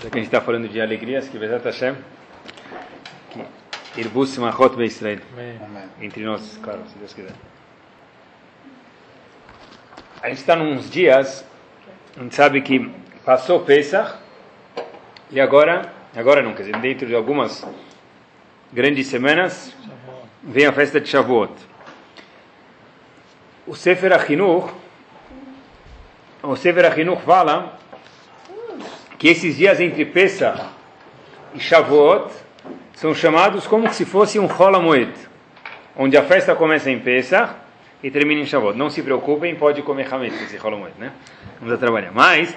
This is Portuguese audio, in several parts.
Já que a gente está falando de alegrias, que Bezat Hashem, que Irbus Simachot Beisrael, entre nós, claro, se Deus quiser. A gente está nos dias, a gente sabe que passou Pesach, e agora, agora não, quer dizer, dentro de algumas grandes semanas, vem a festa de Shavuot. O Sefer Achinuch, o Sefer Achinuch fala que esses dias entre Pesach e Shavuot são chamados como se fosse um Rola Moed, onde a festa começa em Pesach e termina em Shavuot. Não se preocupem, pode comer Hametz esse Rola Moed, né? Vamos a trabalhar. Mas,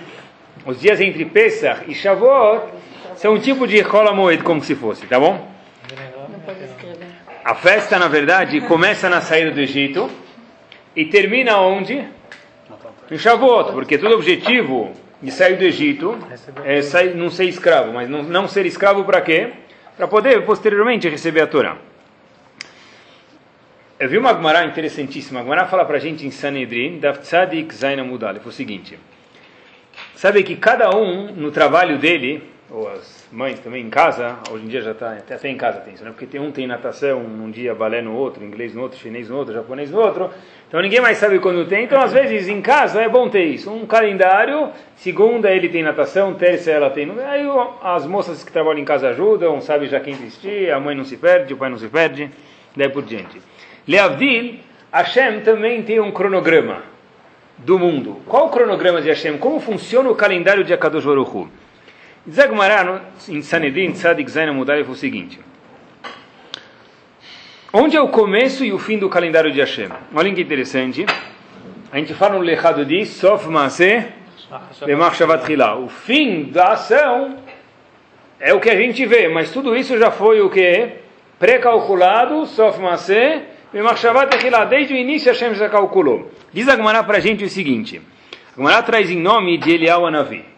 os dias entre Pesach e Shavuot são um tipo de Rola Moed, como se fosse, tá bom? A festa, na verdade, começa na saída do Egito e termina onde? Em Shavuot, porque todo objetivo de sair do Egito é não ser escravo, mas não, não ser escravo para quê? Para poder posteriormente receber a Torá. Eu vi uma Gemara interessantíssima. A Gemara fala para a gente em Sanedrin, da Tzadik Zaina Mudalef, o seguinte. Sabe que cada um, no trabalho dele, ou as mães também em casa, hoje em dia já está, até, até em casa tem isso, né? Porque tem um tem natação, um dia balé no outro, inglês no outro, chinês no outro, japonês no outro. Então ninguém mais sabe quando tem. Então às vezes em casa é bom ter isso. Um calendário, segunda ele tem natação, terça ela tem. Aí as moças que trabalham em casa ajudam, sabe já quem vestir, a mãe não se perde, o pai não se perde, daí por diante. Leavdil, Hashem também tem um cronograma do mundo. Qual o cronograma de Hashem? Como funciona o calendário de Akadosh Baruch Hu? Zagmará, em Sanedrin, Tzadik Zaina foi o seguinte. Onde é o começo e o fim do calendário de Hashem? Olha que interessante. A gente fala no Lechado de Sof Maaseh Lemach Shavat. O fim da ação é o que a gente vê, mas tudo isso já foi o que? Pré-calculado, Sof Maaseh Lemach Shavat. Desde o início Hashem já calculou. Diz a para a gente o seguinte. A traz em nome de Elial Anavi.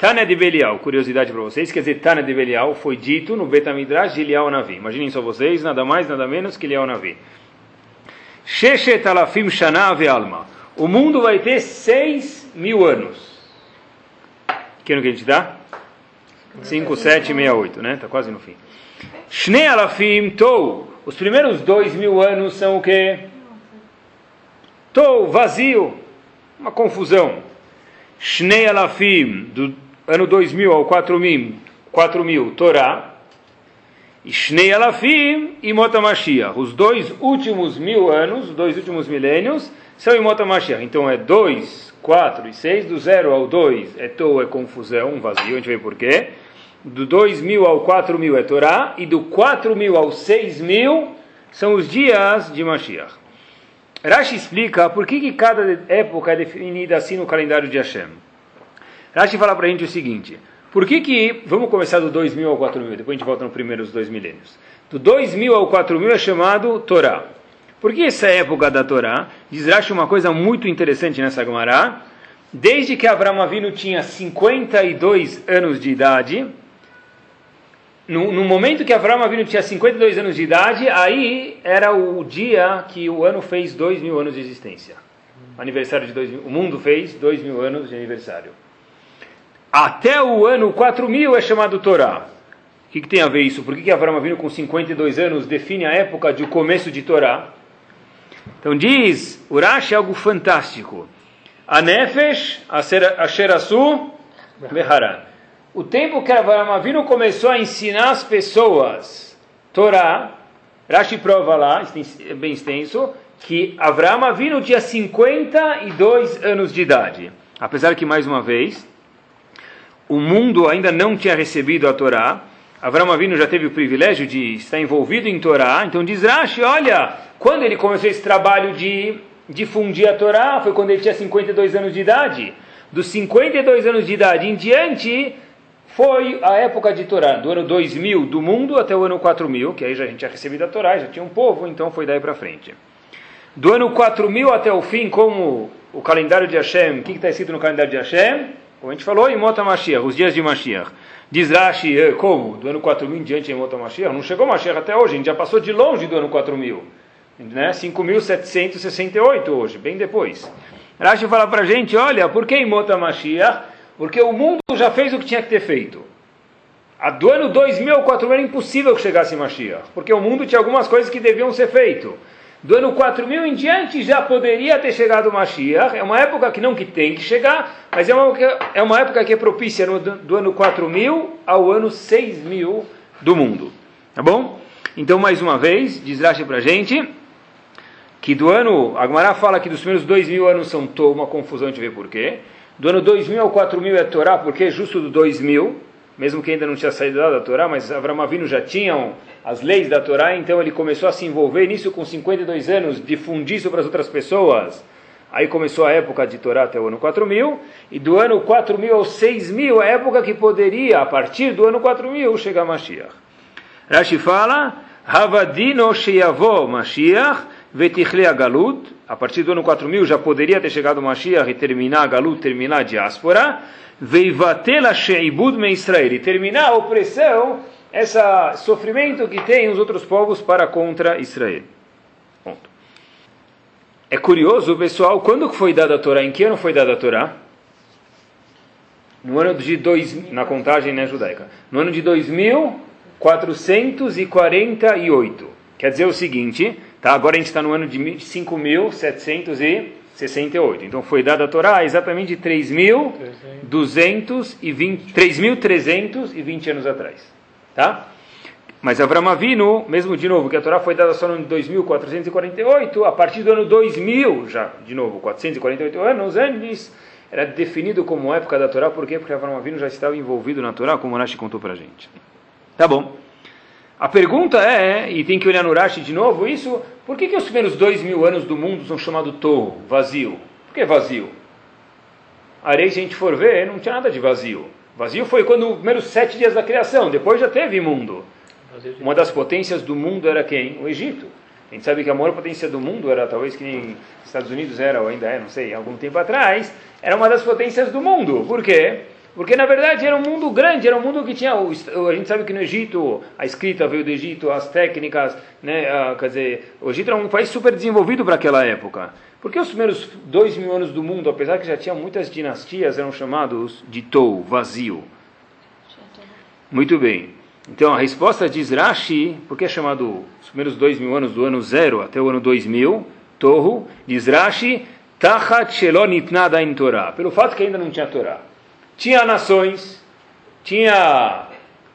Tânia de Belial, curiosidade para vocês, quer dizer, Tânia de Belial foi dito no Betamidrash de Elial Navi. Imaginem só vocês, nada mais, nada menos que Elial Navi. Sheshet alafim alma. O mundo vai ter seis mil anos. Que ano que a gente dá? 5, 7, 68, né? Está quase no fim. Shnei alafim tou. Os primeiros dois mil anos são o quê? Tou, vazio. Uma confusão. Shnei alafim, do ano 2000 ao 4000, 4000 Torá, e Shnei Alafim e Mota Mashiach. Os dois últimos mil anos, os dois últimos milênios, são em Mota Mashiach. Então é 2, 4 e 6, do 0 ao 2 é to, é confusão, vazio, a gente vê por quê. Do 2000 ao 4000 é Torá, e do 4000 ao 6000 são os dias de Mashiach. Rashi explica por que, que cada época é definida assim no calendário de Hashem. Rashi fala para a gente o seguinte: por que que, vamos começar do 2000 ao 4000, depois a gente volta no primeiro dos dois milênios. Do 2000 ao 4000 é chamado Torá. Por que essa época da Torá? Diz Rashi uma coisa muito interessante nessa Gemara. Desde que Abraão Avinu tinha 52 anos de idade, no, no, momento que Abraão Avinu tinha 52 anos de idade, aí era o dia que o ano fez 2 mil anos de existência. Aniversário de 2 mil, o mundo fez 2 mil anos de aniversário até o ano 4000 é chamado Torá. O que, que, tem a ver isso? Por que, que Avram vindo com 52 anos define a época de começo de Torá? Então diz, Urash é algo fantástico. A Nefesh, a Sherasu, Beharan. O tempo que Avram Avinu começou a ensinar as pessoas Torá, Rashi prova lá, é bem extenso, que Avram Avinu tinha 52 anos de idade. Apesar que, mais uma vez, o mundo ainda não tinha recebido a Torá. Avram Avinu já teve o privilégio de estar envolvido em Torá. Então diz Rashi, olha, quando ele começou esse trabalho de difundir a Torá, foi quando ele tinha 52 anos de idade. Dos 52 anos de idade em diante, foi a época de Torá, do ano 2000 do mundo até o ano 4000, que aí já a gente tinha recebido a Torá, já tinha um povo, então foi daí para frente. Do ano 4000 até o fim, como o calendário de Hashem, o que está escrito no calendário de Hashem? Como a gente falou, em Mota Mashiach, os dias de Mashiach. Diz Rashi, eh, como? Do ano 4000 em diante em Mota Mashiach? Não chegou Mashiach até hoje, a gente já passou de longe do ano 4000. Né? 5.768 hoje, bem depois. Rashi fala para a gente, olha, por que em Mota Mashiach? Porque o mundo já fez o que tinha que ter feito. A do ano 2000 ao 4000 era impossível que chegasse Mashiach, porque o mundo tinha algumas coisas que deviam ser feitas. Do ano 4000 em diante já poderia ter chegado o Mashiach. É uma época que não que tem que chegar, mas é uma, é uma época que é propícia no, do ano 4000 ao ano 6000 do mundo. Tá bom? Então, mais uma vez, diz Rashi para gente que do ano, a fala que dos primeiros dois mil anos são uma confusão, a gente vê por quê. Do ano 2000 ao 4000 é Torá, porque justo do 2000, mesmo que ainda não tinha saído da Torá, mas Avram Avinu já tinham as leis da Torá, então ele começou a se envolver nisso com 52 anos, difundir isso para as outras pessoas. Aí começou a época de Torá até o ano 4000, e do ano 4000 ao 6000, a época que poderia, a partir do ano 4000, chegar Mashiach. Rashi fala, Havadino Sheyavo Mashiach, Vetichle Galut, a partir do ano 4000 já poderia ter chegado Mashiach e terminar a Galut, terminar a diáspora, Veivatela Sheibud Me Israel, e terminar a opressão, esse sofrimento que tem os outros povos para contra Israel. Ponto. É curioso, pessoal, quando foi dada a Torá? Em que ano foi dada a Torá? No ano de dois, na contagem né, judaica. No ano de 2448. Quer dizer o seguinte, tá? agora a gente está no ano de 5700 68. Então foi dada a Torá exatamente 3.320 anos atrás. Tá? Mas Avram Avinu, mesmo de novo, que a Torá foi dada só no ano 2448, a partir do ano 2000, já de novo, 448 anos antes, era definido como época da Torá, por quê? Porque Avram Avinu já estava envolvido na Torá, como o Rashi contou para a gente. Tá bom. A pergunta é, e tem que olhar no Rashi de novo, isso, por que, que os primeiros dois mil anos do mundo são chamados torro, vazio? Por que vazio? Areia, se a gente for ver, não tinha nada de vazio. Vazio foi quando os primeiros sete dias da criação, depois já teve mundo. Uma das potências do mundo era quem? O Egito. A gente sabe que a maior potência do mundo era, talvez que nem Estados Unidos era, ou ainda é, não sei, algum tempo atrás, era uma das potências do mundo. Por quê? Porque na verdade era um mundo grande, era um mundo que tinha. A gente sabe que no Egito a escrita veio do Egito, as técnicas, né, quer dizer, o Egito era um país super desenvolvido para aquela época. Porque os primeiros dois mil anos do mundo, apesar que já tinha muitas dinastias, eram chamados de Tou, vazio. Muito bem. Então a resposta diz Rashi, porque é chamado os primeiros dois mil anos do ano zero até o ano dois mil, Torro, diz Rashi, Tachat Shelonitnada in Torah, pelo fato que ainda não tinha Torá tinha nações, tinha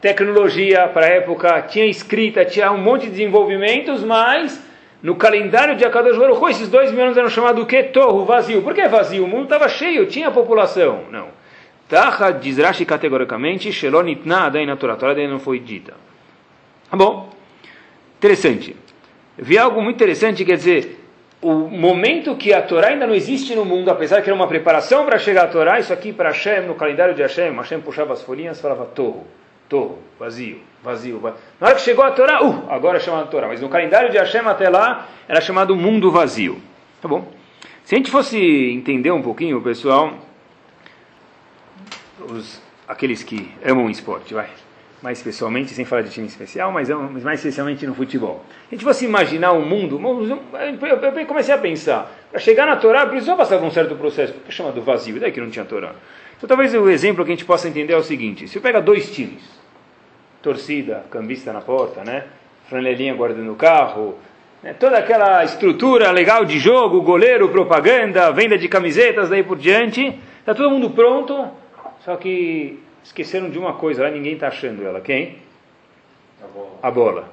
tecnologia para a época, tinha escrita, tinha um monte de desenvolvimentos, mas no calendário de Akadosh Baruch Hu, esses dois mil anos eram chamados o quê? Torro, vazio. Por que vazio? O mundo estava cheio, tinha população. Não. Taha diz Rashi categoricamente, Shelonitna daí na Torá. Torá não foi dita. Tá bom. Interessante. Vi algo muito interessante, quer dizer, o momento que a Torá ainda não existe no mundo, apesar que era uma preparação para chegar à Torá, isso aqui para Hashem, no calendário de Hashem, Hashem puxava as folhinhas e falava torro, torro, vazio, vazio, vazio. Na hora que chegou a Torá, uh, agora é chamado Torá, mas no calendário de Hashem até lá era chamado mundo vazio. Tá bom? Se a gente fosse entender um pouquinho, pessoal, os, aqueles que amam esporte, vai mais especialmente, sem falar de time especial, mas mais especialmente no futebol. A gente fosse imaginar um mundo, eu comecei a pensar, para chegar na Torá precisou passar por um certo processo, que é chamado vazio, daí que não tinha Torá. Então talvez o exemplo que a gente possa entender é o seguinte, se eu pega dois times, torcida, cambista na porta, né, franelinha guardando o carro, né, toda aquela estrutura legal de jogo, goleiro, propaganda, venda de camisetas, daí por diante, está todo mundo pronto, só que esqueceram de uma coisa lá, ninguém está achando ela. Quem? A bola. A bola.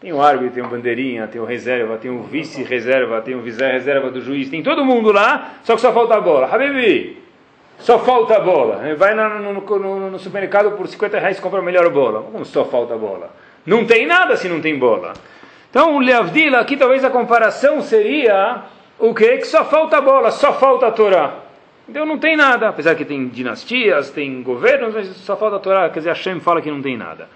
Tem o árbitro, tem o bandeirinha, tem o reserva, tem o vice-reserva, tem o vice-reserva do juiz, tem todo mundo lá, só que só falta a bola. Habibi, só falta a bola. Vai no, no, no, no supermercado por 50 reais e compra a melhor bola. Como só falta a bola? Não tem nada se não tem bola. Então, o Leavdila, aqui talvez a comparação seria o que? Que só falta a bola, só falta a Torá. Então não tem nada, apesar que tem dinastias, tem governos, mas só falta a Torá, quer dizer, Hashem fala que não tem nada.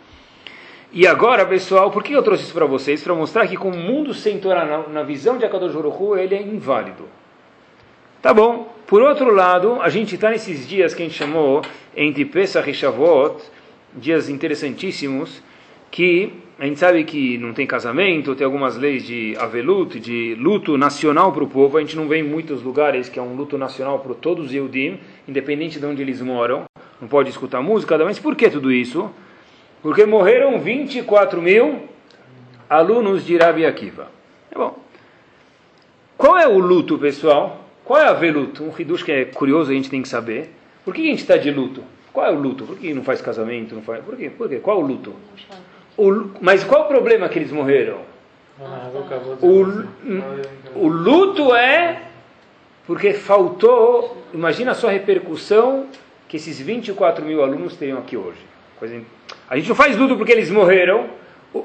E agora, pessoal, por que eu trouxe isso para vocês? Para mostrar que com o mundo sem Torá, na, na visão de Akadosh Baruch ele é inválido. Tá bom. Por outro lado, a gente está nesses dias que a gente chamou entre Pesach e Shavuot, dias interessantíssimos, que a gente sabe que não tem casamento, tem algumas leis de avelut, de luto nacional para o povo. A gente não vê em muitos lugares que é um luto nacional para todos os Yehudim, independente de onde eles moram. não pode escutar música, mas por que tudo isso? Porque morreram 24 mil alunos de Rabi Akiva. É bom. Qual é o luto, pessoal? Qual é a veluto? Um hidush que é curioso, a gente tem que saber. Por que a gente está de luto? Qual é o luto? Por que não faz casamento? Não faz... Por quê? Por quê? Qual é o luto? O... Mas qual o problema que eles morreram? O, o luto é porque faltou, imagina a sua repercussão que esses 24 mil alunos teriam aqui hoje. A gente não faz luto porque eles morreram,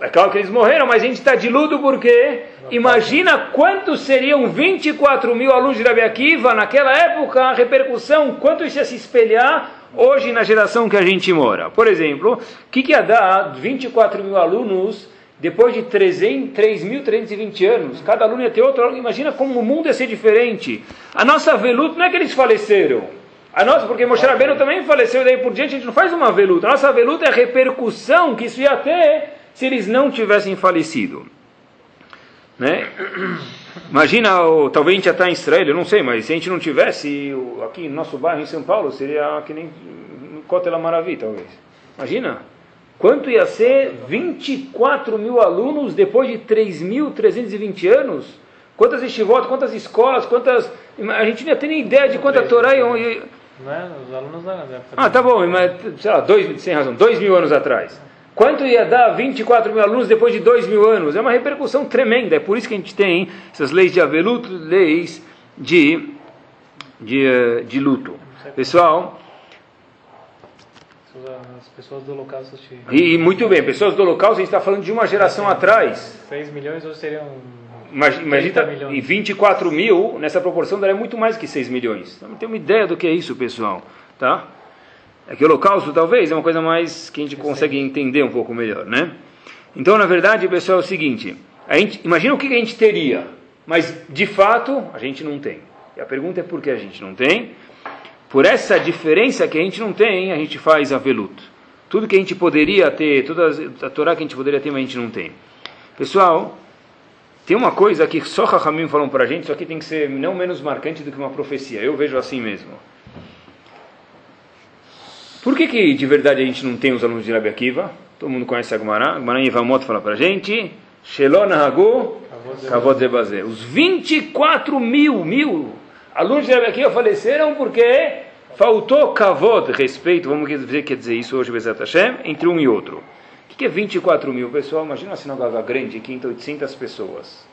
é claro que eles morreram, mas a gente está de luto porque imagina quantos seriam 24 mil alunos de Rabi Akiva naquela época, a repercussão, quanto isso ia se espelhar hoje na geração que a gente mora. Por exemplo, o que, que ia dar 24 mil alunos depois de 3.320 anos? Cada aluno ia ter outro. Imagina como o mundo ia ser diferente. A nossa veluta não é que eles faleceram. A nossa, porque Moshe Rabbeinu também faleceu, daí por diante a gente não faz uma veluta. A nossa veluta é a repercussão que isso ia ter se eles não tivessem falecido. Né? Imagina, ou, talvez a gente já está em Israel, eu não sei, mas se a gente não tivesse aqui no nosso bairro em São Paulo, seria que nem Cotela Maravilha, talvez. Imagina, quanto ia ser 24 mil alunos depois de 3.320 anos? Quantas estivot, quantas escolas, quantas. A gente não ia ter nem ideia de quanta Torá iam. Não é? Os alunos da época. Ah, tá bom, mas, sei lá, dois, sem razão, dois mil anos atrás. Quanto ia dar 24 mil alunos depois de 2 mil anos? É uma repercussão tremenda. É por isso que a gente tem essas leis de aveluto, leis de, de, eh, de luto. Pessoal. As pessoas do holocausto. E, e muito bem, pessoas do holocausto, a gente está falando de uma geração atrás. 6 milhões hoje seriam. Imagina, e 24 mil, nessa proporção, daria muito mais que 6 milhões. Então, não tem uma ideia do que é isso, pessoal. Tá? É que o holocausto talvez é uma coisa mais que a gente consegue entender um pouco melhor, né? Então, na verdade, pessoal, é o seguinte: a gente, imagina o que a gente teria, mas de fato a gente não tem. E a pergunta é por que a gente não tem? Por essa diferença que a gente não tem, a gente faz a veluto. Tudo que a gente poderia ter, toda a Torá que a gente poderia ter, mas a gente não tem. Pessoal, tem uma coisa que só Rahamim falou para a gente, isso aqui tem que ser não menos marcante do que uma profecia. Eu vejo assim mesmo. Por que, que de verdade a gente não tem os alunos de Rabi Akiva? Todo mundo conhece a Gemara. A Gemara em Ivamot fala para a gente. Shelon Hagu Kavod Zebazé. Os 24 mil, mil alunos de Rabi Akiva faleceram porque faltou Kavod, respeito, vamos dizer, quer dizer isso hoje, Bezat Hashem, entre um e outro. O que é 24 mil, pessoal? Imagina uma sinagoga grande, 500, 800 pessoas.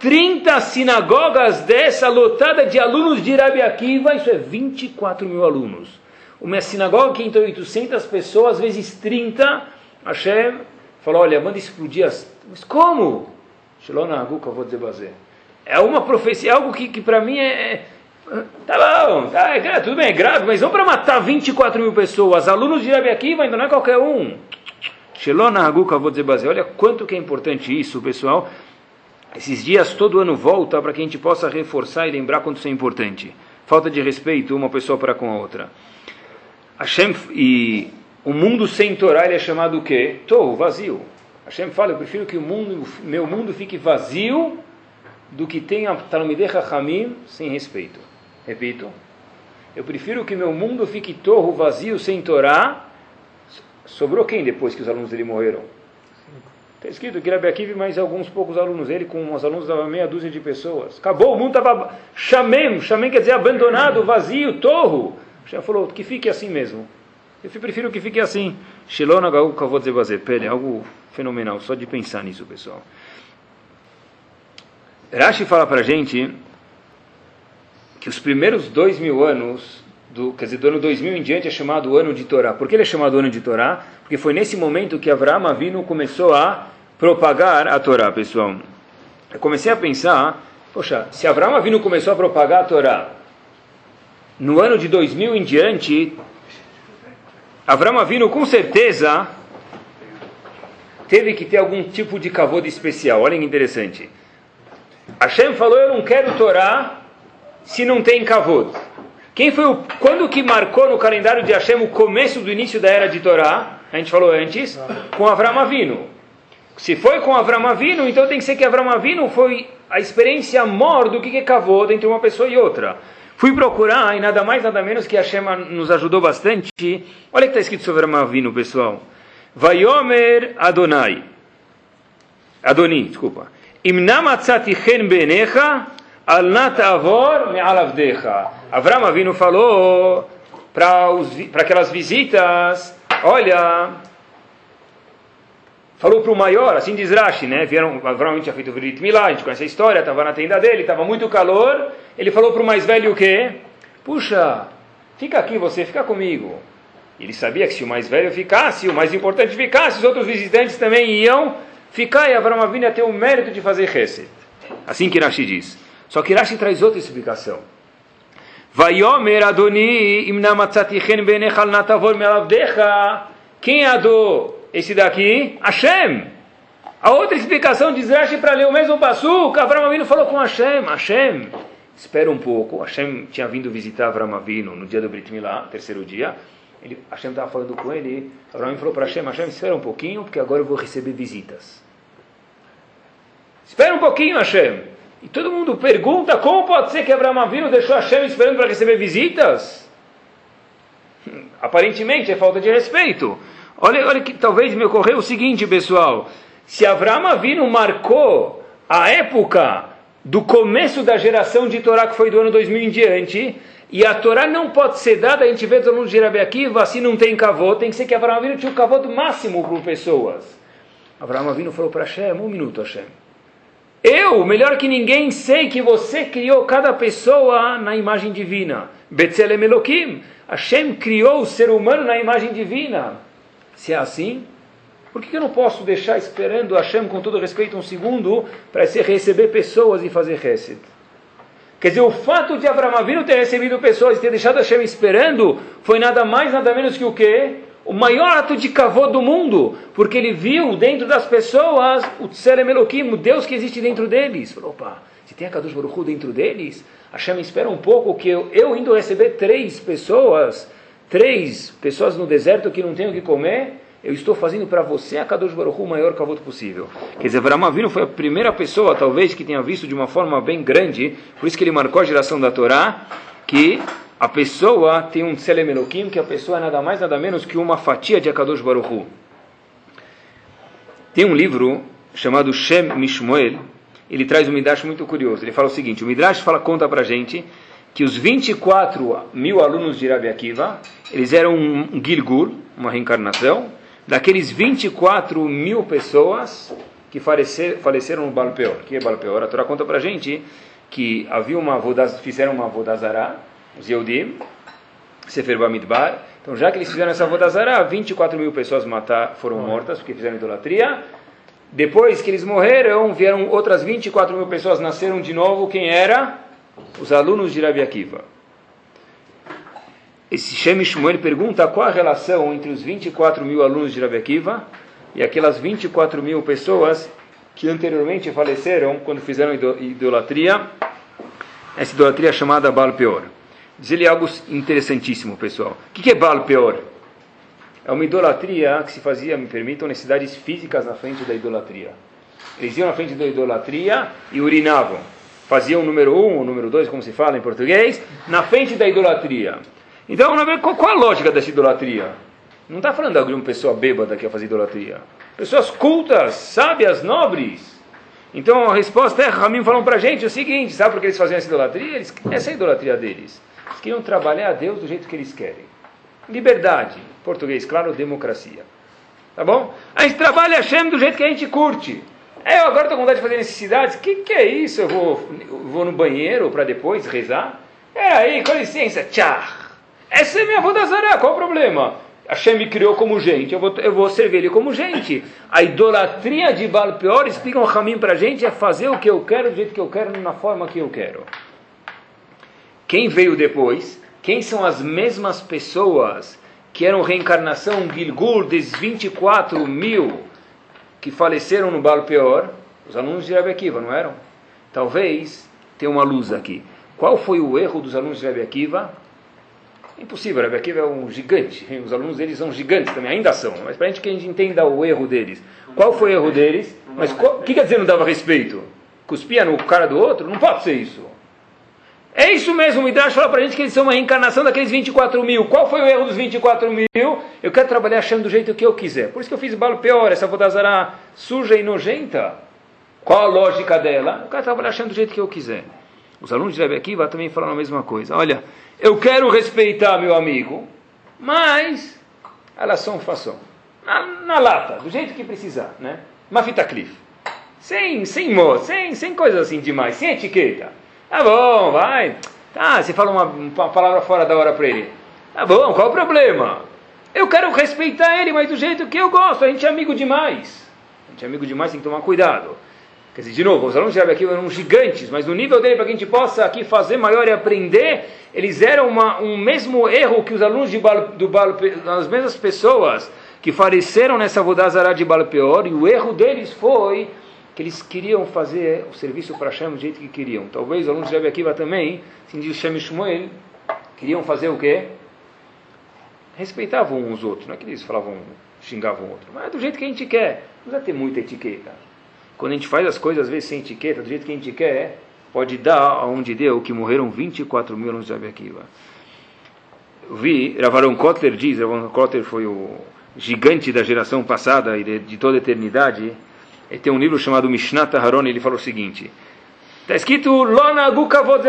30 sinagogas dessa lotada de alunos de Rabi Akiva, isso é 24 mil alunos uma sinagoga que entrou 800 pessoas, vezes 30, Hashem falou, olha, manda explodir as... Mas como? É uma profecia, é algo que, que para mim é, é... Tá bom, tá, é, tudo bem, é grave, mas não para matar 24 mil pessoas. Alunos de Rabi Akiva ainda não é qualquer um. Olha quanto que é importante isso, pessoal. Esses dias todo ano volta para que a gente possa reforçar e lembrar quanto isso é importante. Falta de respeito uma pessoa para com a outra. Hashem e o mundo sem Torá ele é chamado o quê? Torro, vazio. Hashem fala, eu prefiro que o mundo, meu mundo fique vazio do que tenha Talmidei Chachamim sem respeito. Repito. Eu prefiro que meu mundo fique torro, vazio, sem Torá. Sobrou quem depois que os alunos dele morreram? Está escrito que Rabi Akiva mais alguns poucos alunos, ele com os alunos dava meia dúzia de pessoas. Acabou, o mundo estava chamem, chamem quer dizer abandonado, vazio, torro. Hashem falou que fique assim mesmo. Eu prefiro que fique assim. Shilona Gaú Kavod Zebazer. Pele, algo fenomenal, só de pensar nisso, pessoal. Rashi fala para gente que os primeiros dois mil anos, do, quer dizer, do ano 2000 em diante, é chamado ano de Torá. Por que ele é chamado ano de Torá? Porque foi nesse momento que Avraham Avinu começou a propagar a Torá, pessoal. Eu comecei a pensar, poxa, se Avraham Avinu começou a propagar a Torá, no ano de 2000 em diante, Avram Avinu com certeza teve que ter algum tipo de cavodo especial. Olha que interessante. Hashem falou: Eu não quero Torá se não tem cavodo. Quem foi o, quando que marcou no calendário de Hashem o começo do início da era de Torá? A gente falou antes, com Avram Avinu. Se foi com Avram Avinu, então tem que ser que Avram Avinu foi a experiência maior do que é cavodo entre uma pessoa e outra. Fui procurar e nada mais, nada menos que a Shema nos ajudou bastante. Olha o que está escrito sobre Ramavino, pessoal. Vayomer Adonai. Adoni, desculpa. Imna matzati benecha al nat avor me'alavdecha. Avram Avinu falou para aquelas visitas, olha, falou para o maior, assim diz Rashi, né? Vieram, Avram tinha feito o Brit Milá, a gente conhece a história, estava na tenda dele, estava muito calor, ele falou para o mais velho o quê? Puxa, fica aqui você, fica comigo. Ele sabia que se o mais velho ficasse, o mais importante ficasse, os outros visitantes também iam ficar e Avram Avinu ia ter o mérito de fazer Hesed. Assim que Rashi diz. Só que Rashi traz outra explicação. Vayomer Adoni imna matzati chen benechal natavor melavdecha. Quem é Adô? Esse daqui? Hashem. A outra explicação diz Rashi para ler o mesmo passo. Avram Avinu falou com Hashem. Hashem, espera um pouco. Hashem tinha vindo visitar Avram Avinu no dia do Brit Milá, terceiro dia. Ele, Hashem estava falando com ele. Avram falou para Hashem: Hashem, espera um pouquinho, porque agora eu vou receber visitas. Espera um pouquinho, Hashem. E todo mundo pergunta: como pode ser que Abraão Avinu deixou Hashem esperando para receber visitas? Aparentemente é falta de respeito. Olha, olha que talvez me ocorreu o seguinte, pessoal. Se Abraão Avinu marcou a época do começo da geração de Torá, que foi do ano 2000 em diante, e a Torá não pode ser dada, a gente vê todo mundo Rabi Akiva, assim não tem cavô, tem que ser que Abraão Avinu tinha o cavô máximo para pessoas. Abraão Avinu falou para Hashem, um minuto Hashem. Eu, melhor que ninguém, sei que você criou cada pessoa na imagem divina. Betzelem Elohim. Hashem criou o ser humano na imagem divina. Se é assim, por que eu não posso deixar esperando Hashem, com todo respeito, um segundo, para receber pessoas e fazer Hesed? Quer dizer, o fato de Abraão Avinu ter recebido pessoas e ter deixado Hashem esperando foi nada mais, nada menos que o quê? O maior ato de cavô do mundo, porque ele viu dentro das pessoas o Tselem Elohim, o Deus que existe dentro deles. Falou, opa, se tem a Kadosh Baruch Hu dentro deles, Hashem espera um pouco que eu, eu indo receber três pessoas, três pessoas no deserto que não têm o que comer, eu estou fazendo para você a Kadosh Baruch o maior cavoto possível. Quer dizer, Avraham Avinu foi a primeira pessoa, talvez, que tenha visto de uma forma bem grande, por isso que ele marcou a geração da Torá, que a pessoa tem um Tselem que a pessoa é nada mais, nada menos que uma fatia de Akadosh Baruch. Tem um livro chamado Shem Mishmoel, ele traz um Midrash muito curioso. Ele fala o seguinte, o Midrash fala, conta pra gente que os 24 mil alunos de Rabi Akiva, eles eram um Gilgur, uma reencarnação, daqueles 24 mil pessoas que faleceram, faleceram no Baal Peor. que é Baal Peor? A Torá conta pra gente que havia uma vodaz, fizeram uma vodazara, os Yehudim, Sefer Bamidbar. Então, já que eles fizeram essa vodazara, 24 mil pessoas matar, foram mortas porque fizeram idolatria. Depois que eles morreram, vieram outras 24 mil pessoas, nasceram de novo. Quem era? Os alunos de Rabi Akiva. Esse Shem Shmuel pergunta qual a relação entre os 24 mil alunos de Rabi Akiva e aquelas 24 mil pessoas que anteriormente faleceram quando fizeram idolatria, essa idolatria chamada Baal Peor. Diz ele algo interessantíssimo, pessoal. O que é Baal Peor? É uma idolatria que se fazia, me permitam, necessidades físicas na frente da idolatria. Eles iam na frente da idolatria e urinavam. Faziam o número um, o número dois, como se fala em português, na frente da idolatria. Então, qual a lógica dessa idolatria? Não está falando de uma pessoa bêbada que ia fazer idolatria. Pessoas cultas, sábias, nobres. Então a resposta é, Ramim falam para a gente o seguinte, sabe por que eles faziam essa idolatria? Eles, essa é a idolatria deles. Eles queriam trabalhar a Deus do jeito que eles querem. Liberdade, português, claro, democracia. Tá bom? A gente trabalha a Hashem do jeito que a gente curte. É, eu agora estou com vontade de fazer necessidades. O que, que é isso? Eu vou, vou no banheiro para depois rezar? É aí, com licença, tchau. Essa é minha Vodazara, qual o problema? Hashem me criou como gente, eu vou, eu vou servir ele como gente. A idolatria de Baal Peor, explicam o caminho para a gente, é fazer o que eu quero, do jeito que eu quero, na forma que eu quero. Quem veio depois? Quem são as mesmas pessoas que eram reencarnação Gilgur dos 24 mil que faleceram no Baal Peor? Os alunos de Rebbe Akiva, não eram? Talvez tenha uma luz aqui. Qual foi o erro dos alunos de Rebbe Akiva? Impossível, Rebbe Akiva é um gigante. Os alunos deles são gigantes também, ainda são. Mas para a gente que a gente entenda o erro deles. Qual foi o erro deles? Mas o que quer dizer não dava respeito? Cuspia no cara do outro? Não pode ser isso. É isso mesmo, o Midrash fala para a gente que eles são uma reencarnação daqueles 24 mil. Qual foi o erro dos 24 mil? Eu quero trabalhar achando do jeito que eu quiser. Por isso que eu fiz balo pior, essa vodazara suja e nojenta. Qual a lógica dela? Eu quero trabalhar achando do jeito que eu quiser. Os alunos de Rebbe Akiva também falaram a mesma coisa. Olha, eu quero respeitar meu amigo, mas elas são façam. Na, na, lata, do jeito que precisar, né? Uma fita cliff. Sem, sem moço, sem, sem coisa assim demais, sem etiqueta. Tá bom, vai. Tá, você fala uma, uma palavra fora da hora para ele. Tá bom, qual o problema? Eu quero respeitar ele, mas do jeito que eu gosto. A gente é amigo demais. A gente é amigo demais, tem que tomar cuidado. Quer dizer, de novo, os alunos de aqui eram gigantes, mas no nível dele, para que a gente possa aqui fazer maior e aprender, eles eram uma, um mesmo erro que os alunos de Bal, do Bal, as mesmas pessoas que faleceram nessa Vodazara de Balpeor, e o erro deles foi que eles queriam fazer o serviço para Hashem do jeito que queriam. Talvez os alunos de Rebbe Akiva também, assim diz Shem Shmuel, queriam fazer o quê? Respeitavam uns outros, não é que eles falavam, xingavam outro, mas é do jeito que a gente quer, não precisa ter muita etiqueta. Quando a gente faz as coisas, às vezes, sem etiqueta, do jeito que a gente quer, pode dar aonde deu, que morreram 24 mil alunos de Abiakiva. Eu vi, Ravaron Kotler diz, Ravaron Kotler foi o gigante da geração passada e de, de toda a eternidade, ele tem um livro chamado Mishnah Taharon, ele fala o seguinte, Está escrito Lona Gukavod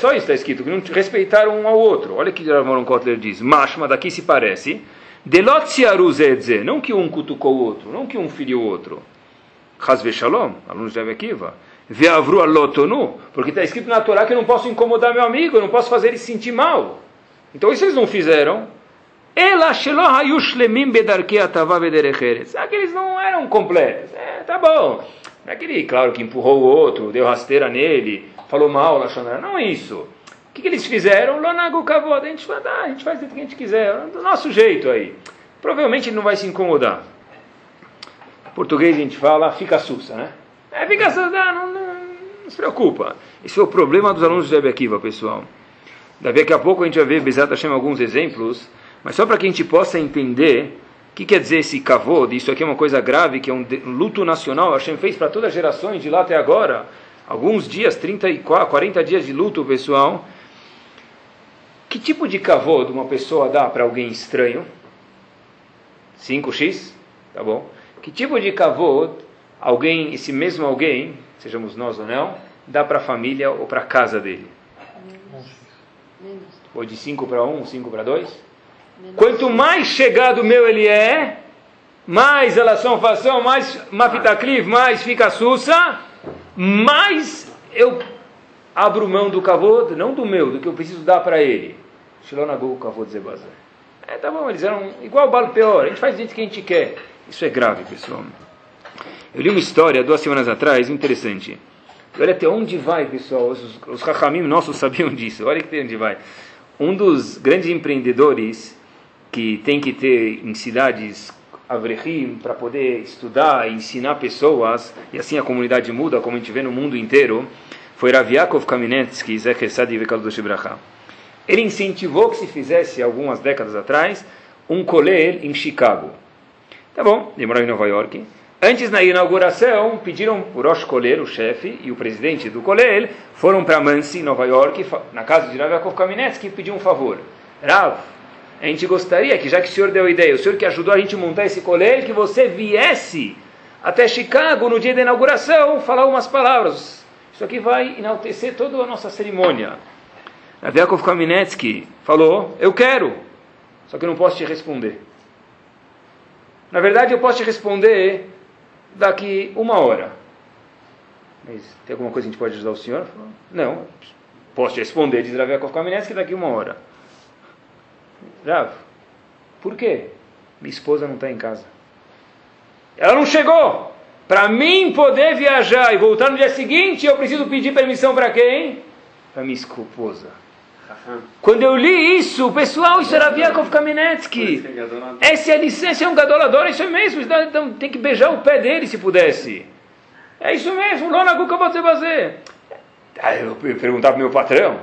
só isso está escrito, que não respeitaram um ao outro. Olha o que Ravaron Kotler diz, Mashma, daqui se parece, Delot não que um cutucou o outro, não que um feriu o outro. Hazve Shalom, alunos de Avekiva, Veavru Alotonu, porque está escrito na Torá que eu não posso incomodar meu amigo, eu não posso fazer ele se sentir mal. Então isso eles não fizeram. Ela ah, que eles não eram completos. É, tá bom. É aquele, claro, que empurrou o outro, deu rasteira nele, falou mal, Lachonara. Não é isso. O que, que eles fizeram? Lonagu Kavod. A gente fala, ah, a gente faz do que a gente quiser, do nosso jeito aí. Provavelmente ele não vai se incomodar português a gente fala, fica sussa, né? É, fica sussa, não, não, não, se preocupa. Esse é o problema dos alunos de Rebbe Akiva, pessoal. Daqui a pouco a gente vai ver, Bezat Hashem, alguns exemplos, mas só para que a gente possa entender o que quer dizer esse kavod, isso aqui é uma coisa grave, que é um luto nacional, Hashem fez para todas as gerações de lá até agora, alguns dias, 34, 40 dias de luto, pessoal. Que tipo de kavod uma pessoa dá para alguém estranho? 5x? Tá bom. Que tipo de kavod alguém, esse mesmo alguém, sejamos nós ou não, dá para a família ou para a casa dele? Ou de 5 para 1, 5 para 2? Quanto mais chegado meu ele é, mais relação fação, mais mafitacliv, mais fica sussa, mais eu abro mão do kavod, não do meu, do que eu preciso dar para ele. Shilonagu kavod zebazé. É, tá bom, eles eram igual Balo Peor, a gente faz do jeito que a gente quer. Isso é grave, pessoal. Eu li uma história duas semanas atrás, interessante. Olha até onde vai, pessoal. Os, os nossos sabiam disso. Olha até onde vai. Um dos grandes empreendedores que tem que ter em cidades avrechim para poder estudar e ensinar pessoas, e assim a comunidade muda, como a gente vê no mundo inteiro, foi Rav Yaakov Kaminetsky, Zecher Sadi Ele incentivou que se fizesse, algumas décadas atrás, um colher em Chicago. Tá bom, ele morava em Nova York. Antes, na inauguração, pediram o Rosh Koler, o chefe, e o presidente do Koler, foram para Mansi, Nova York, na casa de Rav Yaakov Kaminetsky, e pediu um favor. Rav, a gente gostaria que, já que o senhor deu a ideia, o senhor que ajudou a gente montar esse Koler, que você viesse até Chicago no dia da inauguração falar umas palavras. Isso aqui vai enaltecer toda a nossa cerimônia. Rav Yaakov Kaminetsky falou, eu quero, só que eu não posso te responder. Na verdade, eu posso te responder daqui uma hora. Mas tem alguma coisa que a gente pode ajudar o senhor? Não. Posso te responder, diz Yaakov que daqui uma hora. Rav, por quê? Minha esposa não está em casa. Ela não chegou. Para mim poder viajar e voltar no dia seguinte, eu preciso pedir permissão para quem? Para minha esposa. Quando eu li isso, pessoal, isso era Viakov Kamenetsky. Essa é licença, é um gadolador, isso é mesmo. Então, tem que beijar o pé dele se pudesse. É isso mesmo, Lona Guka você fazer. Aí eu perguntava para meu patrão,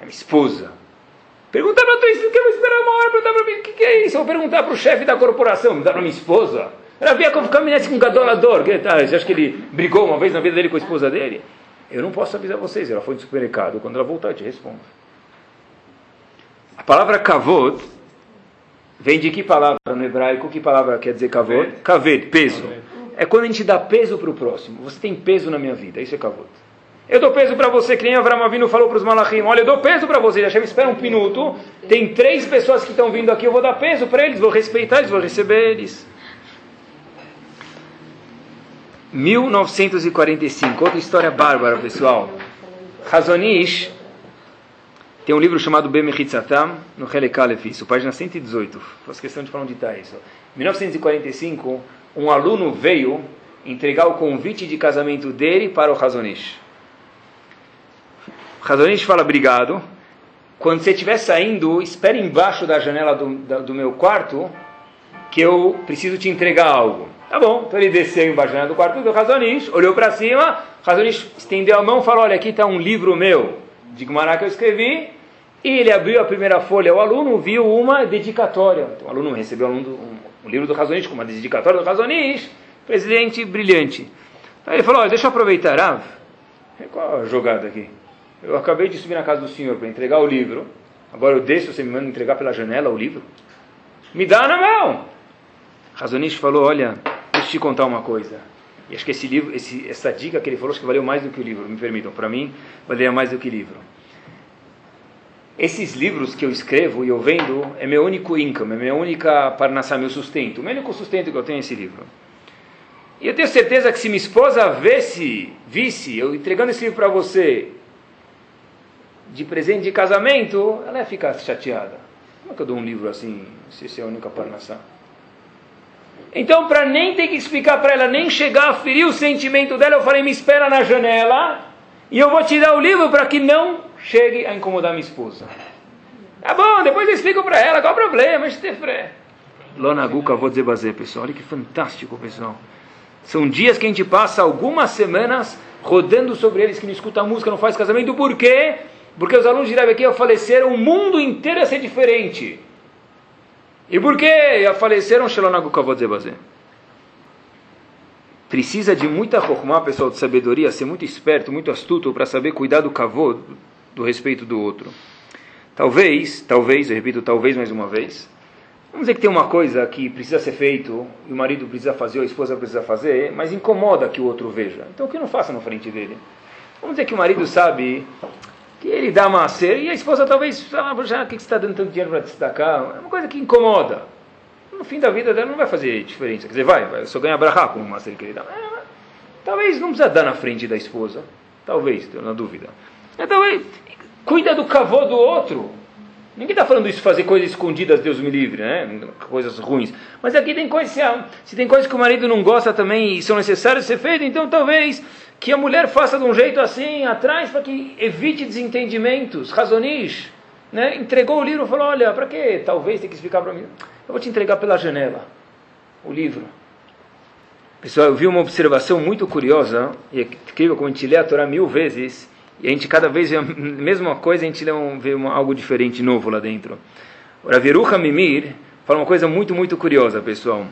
é minha esposa. Perguntar para tua esposa, que eu vou esperar uma hora perguntar para mim, o que, que, é isso? Eu vou perguntar para o chefe da corporação, me dá para minha esposa. Era Viakov Kamenetsky, um gadolador. Que, tá, você acha que ele brigou uma vez na vida dele com a esposa dele? Eu não posso avisar vocês, ela foi no supermercado, quando ela voltar eu te respondo. A palavra kavod vem de que palavra no hebraico? Que palavra quer dizer kavod? Kaved, peso. É quando a gente dá peso para o próximo. Você tem peso na minha vida, isso é kavod. Eu dou peso para você, que nem Avram Avinu falou para os malachim. Olha, eu dou peso para você. Hashem, espera um minuto. Tem três pessoas que estão vindo aqui, eu vou dar peso para eles, vou respeitar eles, vou receber eles. 1945, outra história bárbara, pessoal. Hazonish tem um livro chamado Bemechitzatam, no Helekalev, isso, página 118. Faço questão de falar onde está isso. Em 1945, um aluno veio entregar o convite de casamento dele para o Hazonish. O Hazonish fala, obrigado. Quando você estiver saindo, espere embaixo da janela do, da, do meu quarto, que eu preciso te entregar algo. Tá bom, então ele desceu embaixo do quarto do Razonish, olhou para cima, Razonish estendeu a mão e falou, olha, aqui está um livro meu, de Gumará que eu escrevi, e ele abriu a primeira folha, o aluno viu uma dedicatória. Então, o aluno recebeu um, um, um livro do Razonish com uma dedicatória do Razonish, presidente brilhante. Aí ele falou, olha, deixa eu aproveitar, Rav, qual a jogada aqui? Eu acabei de subir na casa do senhor para entregar o livro, agora eu desço, você me manda entregar pela janela o livro? Me dá na mão! Razonish falou, olha, te contar uma coisa. E acho que esse livro, esse, essa dica que ele falou, acho que valeu mais do que o livro, me permitam. Para mim, valeria mais do que o livro. Esses livros que eu escrevo e eu vendo é meu único income, é minha única parnassá, meu sustento. O único sustento que eu tenho é esse livro. E eu tenho certeza que se minha esposa visse, visse eu entregando esse livro para você de presente de casamento, ela ia ficar chateada. Como é que eu dou um livro assim, se esse é a única parnassá? Então, para nem ter que explicar para ela, nem chegar a ferir o sentimento dela, eu falei: me espera na janela e eu vou te dar o livro para que não chegue a incomodar minha esposa. Tá bom, depois eu explico para ela qual o problema, Estefré. Lonaguca, vou dizer bazer, pessoal. Olha que fantástico, pessoal. São dias que a gente passa algumas semanas rodando sobre eles, que não escuta música, não faz casamento. Por quê? Porque os alunos de Rebbe faleceram, o mundo inteiro ia ser diferente. E por que faleceram Shelonagukavod Precisa de muita chokmah, pessoal, de sabedoria, ser muito esperto, muito astuto para saber cuidar do kavod, do respeito do outro. Talvez, talvez, eu repito, talvez mais uma vez, vamos dizer que tem uma coisa que precisa ser feito, e o marido precisa fazer, ou a esposa precisa fazer, mas incomoda que o outro veja. Então que não faça na frente dele. Vamos dizer que o marido sabe que ele dá macer e a esposa talvez fala, o que você está dando tanto dinheiro para destacar? É uma coisa que incomoda. No fim da vida dela não vai fazer diferença. Quer dizer, vai, vai só ganha brahá com o macer que ele dá. É, talvez não precisa dar na frente da esposa. Talvez, estou na dúvida. É, talvez, cuida do cavô do outro. Ninguém está falando isso fazer coisas escondidas, Deus me livre, né? Coisas ruins. Mas aqui tem coisas, se, se tem coisas que o marido não gosta também e são necessárias ser feitas, então talvez que a mulher faça de um jeito assim, atrás, para que evite desentendimentos. Razonish, né? entregou o livro e falou: Olha, para que talvez tem que explicar para mim? Eu vou te entregar pela janela o livro. Pessoal, eu vi uma observação muito curiosa, e é incrível como a gente lê a Torá mil vezes, e a gente cada vez vê a mesma coisa, a gente lê um, vê uma, algo diferente, novo lá dentro. O Raverucha Mimir fala uma coisa muito, muito curiosa, pessoal.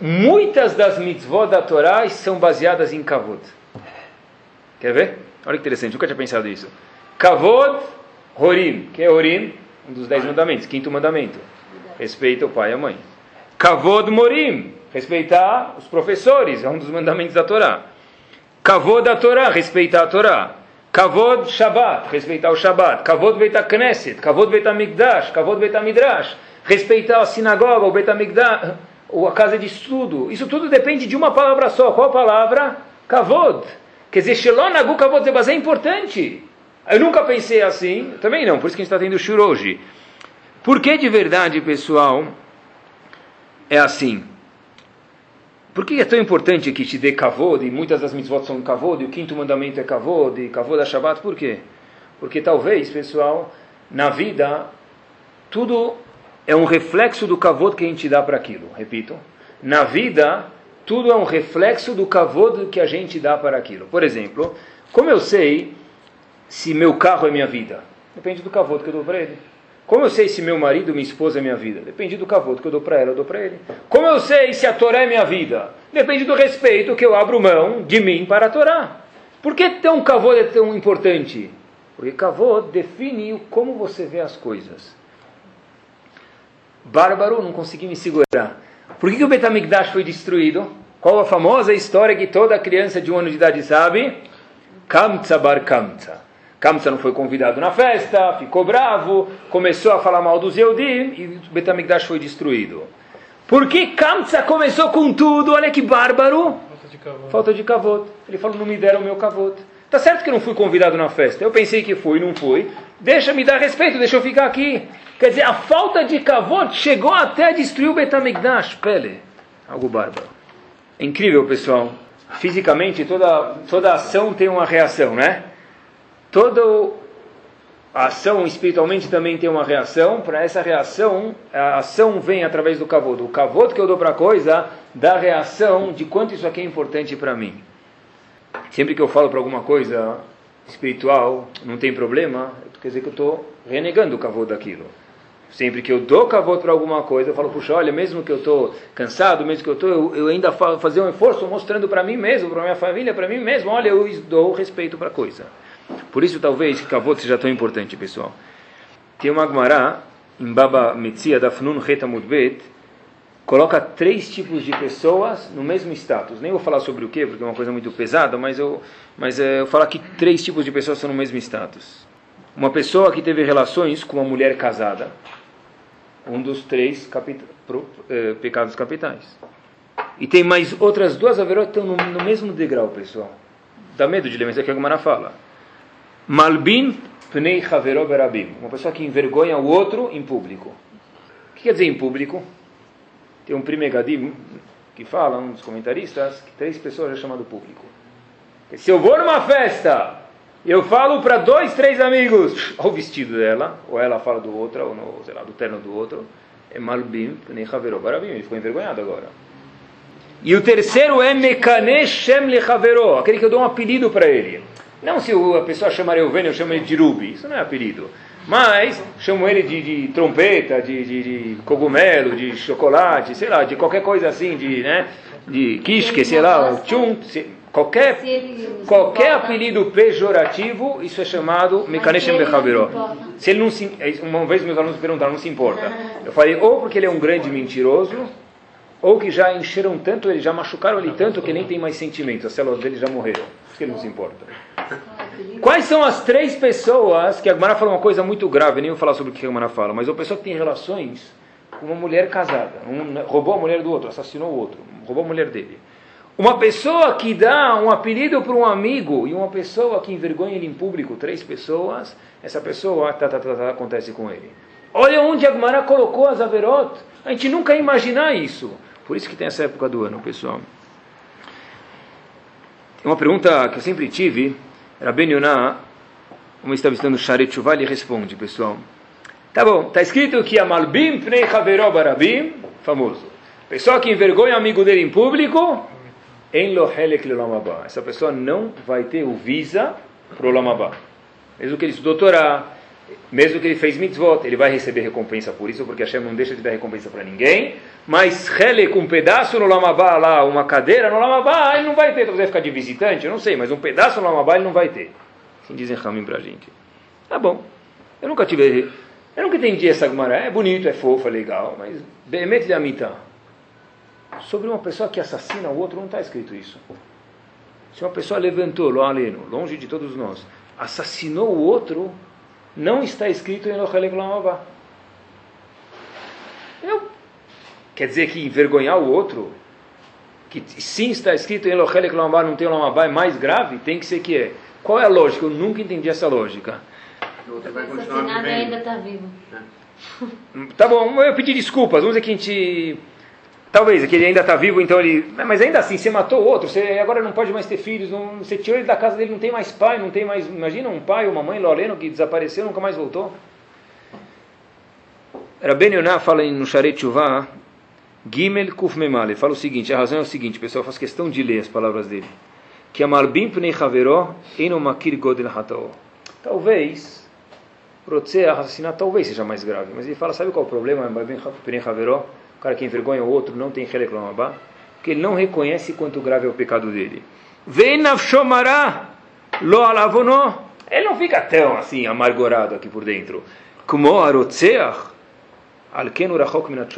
Muitas das mitzvot da Torá são baseadas em kavod. Quer ver? Olha que interessante, nunca tinha pensado isso. Kavod Horim. que é Horim? Um dos dez mandamentos, quinto mandamento. Respeita o pai e a mãe. Kavod Morim. Respeitar os professores, é um dos mandamentos da Torá. Kavod da Torá, respeitar a Torá. Kavod Shabbat, respeitar o Shabbat. Kavod Beit Knesset, Kavod Beit HaMikdash, Kavod Beit HaMidrash. Respeitar a sinagoga, o Beit HaMikdash, ou a casa de estudo. Isso tudo depende de uma palavra só. Qual palavra? Kavod. Quer dizer, Shelonagu Kavod Zebazé é importante. Eu nunca pensei assim, também não, por isso que a gente está tendo shur hoje. Por que de verdade, pessoal, é assim? Por que é tão importante que te dê kavod, e muitas das mitzvot são kavod, e o quinto mandamento é kavod, e kavod da Shabbat, por quê? Porque talvez, pessoal, na vida, tudo é um reflexo do kavod que a gente dá para aquilo. Repito, na vida, tudo é um reflexo do kavod que a gente dá para aquilo. Por exemplo, como eu sei se meu carro é minha vida? Depende do kavod que eu dou para ele. Como eu sei se meu marido, minha esposa é minha vida? Depende do kavod que eu dou para ela, eu dou para ele. Como eu sei se a Torá é minha vida? Depende do respeito que eu abro mão de mim para a Torá. Por que tão kavod é tão importante? Porque kavod define como você vê as coisas. Bárbaro, não consegui me segurar. Por que, que o Betamigdash foi destruído? Qual a famosa história que toda criança de um ano de idade sabe? Kamtza bar Kamtza. Kamsa não foi convidado na festa, ficou bravo, começou a falar mal dos Yehudim e o Betamigdash foi destruído. Por que Kamsa começou com tudo? Olha que bárbaro. Falta de cavalo. Falta de kavod. Ele falou, não me deram o meu kavod. Tá certo que eu não fui convidado na festa. Eu pensei que fui, não fui. Deixa me dar respeito, deixa eu ficar aqui. Quer dizer, a falta de kavod chegou até a destruir o Betamigdash. Pele. Algo bárbaro. É incrível, pessoal. Fisicamente, toda, toda ação tem uma reação, né? Toda ação espiritualmente também tem uma reação. Para essa reação, a ação vem através do kavod. O kavod que eu dou para a coisa dá reação de quanto isso aqui é importante para mim. Sempre que eu falo para alguma coisa espiritual, não tem problema, quer dizer que eu estou renegando o kavod daquilo. Sempre que eu dou kavod para alguma coisa, eu falo, puxa, olha, mesmo que eu estou cansado, mesmo que eu estou, eu, ainda fa fazer um esforço mostrando para mim mesmo, para minha família, para mim mesmo, olha, eu dou respeito para a coisa. Por isso, talvez, kavod seja tão importante, pessoal. Tem uma Gemara, em Baba Metzia, da Fnun Reta Mudbet, coloca três tipos de pessoas no mesmo status. Nem vou falar sobre o que, porque é uma coisa muito pesada, mas eu, mas é, eu falo que três tipos de pessoas são no mesmo status. Uma pessoa que teve relações com uma mulher casada, um dos três capita, pro, eh, pecados capitais. E tem mais outras duas averot que estão no, no, mesmo degrau, pessoal. Dá medo de ler, mas é que a Gemara fala. Malbin pnei havero berabim. Uma pessoa que envergonha o outro em público. O que quer dizer em público? Tem um primegadim que fala, um dos comentaristas, que três pessoas é chamado público. Se eu vou numa festa, eu falo para dois, três amigos, o vestido dela, ou ela fala do outro, ou no, sei lá, do terno do outro, é malbim, nem havero barabim, ele ficou envergonhado agora. E o terceiro é mekane shem lechavero, aquele que eu dou um apelido para ele. Não se a pessoa chamar Euvênio, eu chamo ele de Rubi, isso não é apelido. Mas chamo ele de, de trompeta, de, de, de, cogumelo, de chocolate, sei lá, de qualquer coisa assim, de, né, de quisque, sei lá, tchum, qualquer, qualquer apelido pejorativo, isso é chamado Mekaneshem Bechavero. Se ele não se, uma vez meus alunos perguntaram, não se importa. Eu falei, ou porque ele é um grande mentiroso, ou que já encheram tanto ele, já machucaram ele tanto que nem tem mais sentimento, as células dele já morreram. Por que ele não se importa? Quais são as três pessoas que a Gemara fala uma coisa muito grave, nem vou falar sobre o que a Gemara fala, mas uma pessoa que tem relações com uma mulher casada, um, roubou a mulher do outro, assassinou o outro, roubou a mulher dele. Uma pessoa que dá um apelido para um amigo e uma pessoa que envergonha ele em público, três pessoas, essa pessoa tá, tá, tá, tá, acontece com ele. Olha onde a colocou as averot. A gente nunca ia imaginar isso. Por isso que tem essa época do ano, pessoal. Uma pergunta que eu sempre tive, Rabben Yonah, como estava estudando Sharet Shuvah, ele responde, pessoal. Tá bom, está escrito que a Malbim Pnei Haveró Barabim, famoso. Pessoa que envergonha amigo dele em público. Essa pessoa não vai ter o visa para o Lamabá. Mesmo que ele estudou Torá, mesmo que ele fez mitzvot, ele vai receber recompensa por isso, porque Hashem não deixa de dar recompensa para ninguém. Mas Helek, um pedaço no Lamabá lá, uma cadeira no Lamabá, ele não vai ter. Vai ficar de visitante, eu não sei, mas um pedaço no Lamabá ele não vai ter. Assim dizem Ramin para a gente. Tá bom. Eu nunca tive. Eu nunca entendi essa Gemara. É bonito, é fofo, é legal, mas. Bemet de Amitá. Sobre uma pessoa que assassina o outro, não está escrito isso. Se uma pessoa levantou, lo aleno, longe de todos nós, assassinou o outro, não está escrito em Lochelek Lamabá. Eu, quer dizer que envergonhar o outro, que sim está escrito em Lochelek Lamabá, não tem Lamabá, é mais grave, tem que ser que é. Qual é a lógica? Eu nunca entendi essa lógica. O outro vai continuar vivendo. ainda está vivo. Tá bom, eu pedi desculpas, vamos dizer que a gente... Talvez, que ele ainda está vivo, então ele. Mas ainda assim, você matou outro, você agora não pode mais ter filhos, não, você tirou ele da casa dele, não tem mais pai, não tem mais. Imagina um pai ou uma mãe, Loreno, que desapareceu, nunca mais voltou. Rabben Yonah fala no Sharet Shuvah, Gimel Kuf Memale, fala o seguinte: a razão é o seguinte, pessoal, faz questão de ler as palavras dele. Que Amalbim Pnei Haveró, Eno Makir Godel Hatao. Talvez, Rotze assassinar talvez seja mais grave, mas ele fala: sabe qual é o problema? Amalbim Pnei Haveró? O cara que envergonha o outro não tem Helek Porque ele não reconhece quanto grave é o pecado dele. Vem Nafshomara Lo alavono, ele não fica tão assim amargurado aqui por dentro. Como arotzeach, alkenu rachok minat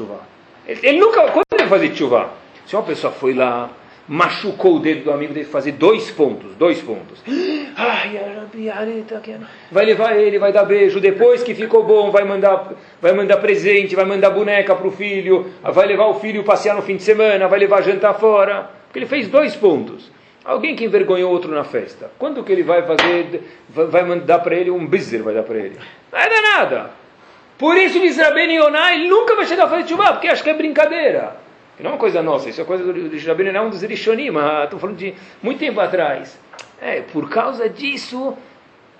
Ele nunca, quando ele fazer chuva? Se uma pessoa foi lá, machucou o dedo do amigo dele fazer dois pontos, dois pontos. Ai, vai levar ele, vai dar beijo. Depois que ficou bom, vai mandar, vai mandar presente, vai mandar boneca para o filho, vai levar o filho passear no fim de semana, vai levar jantar fora. Porque ele fez dois pontos. Alguém que envergonhou outro na festa. Quando que ele vai fazer, vai mandar para ele um bizer, vai dar para ele? Não vai dar nada. Por isso diz Rabbeinu Yonah, ele nunca vai chegar a fazer chuva, porque acha que é brincadeira. Não é uma coisa nossa, isso é coisa do, Rabbeinu Yonah, um dos Rishonim, estou falando de muito tempo atrás. É, por causa disso,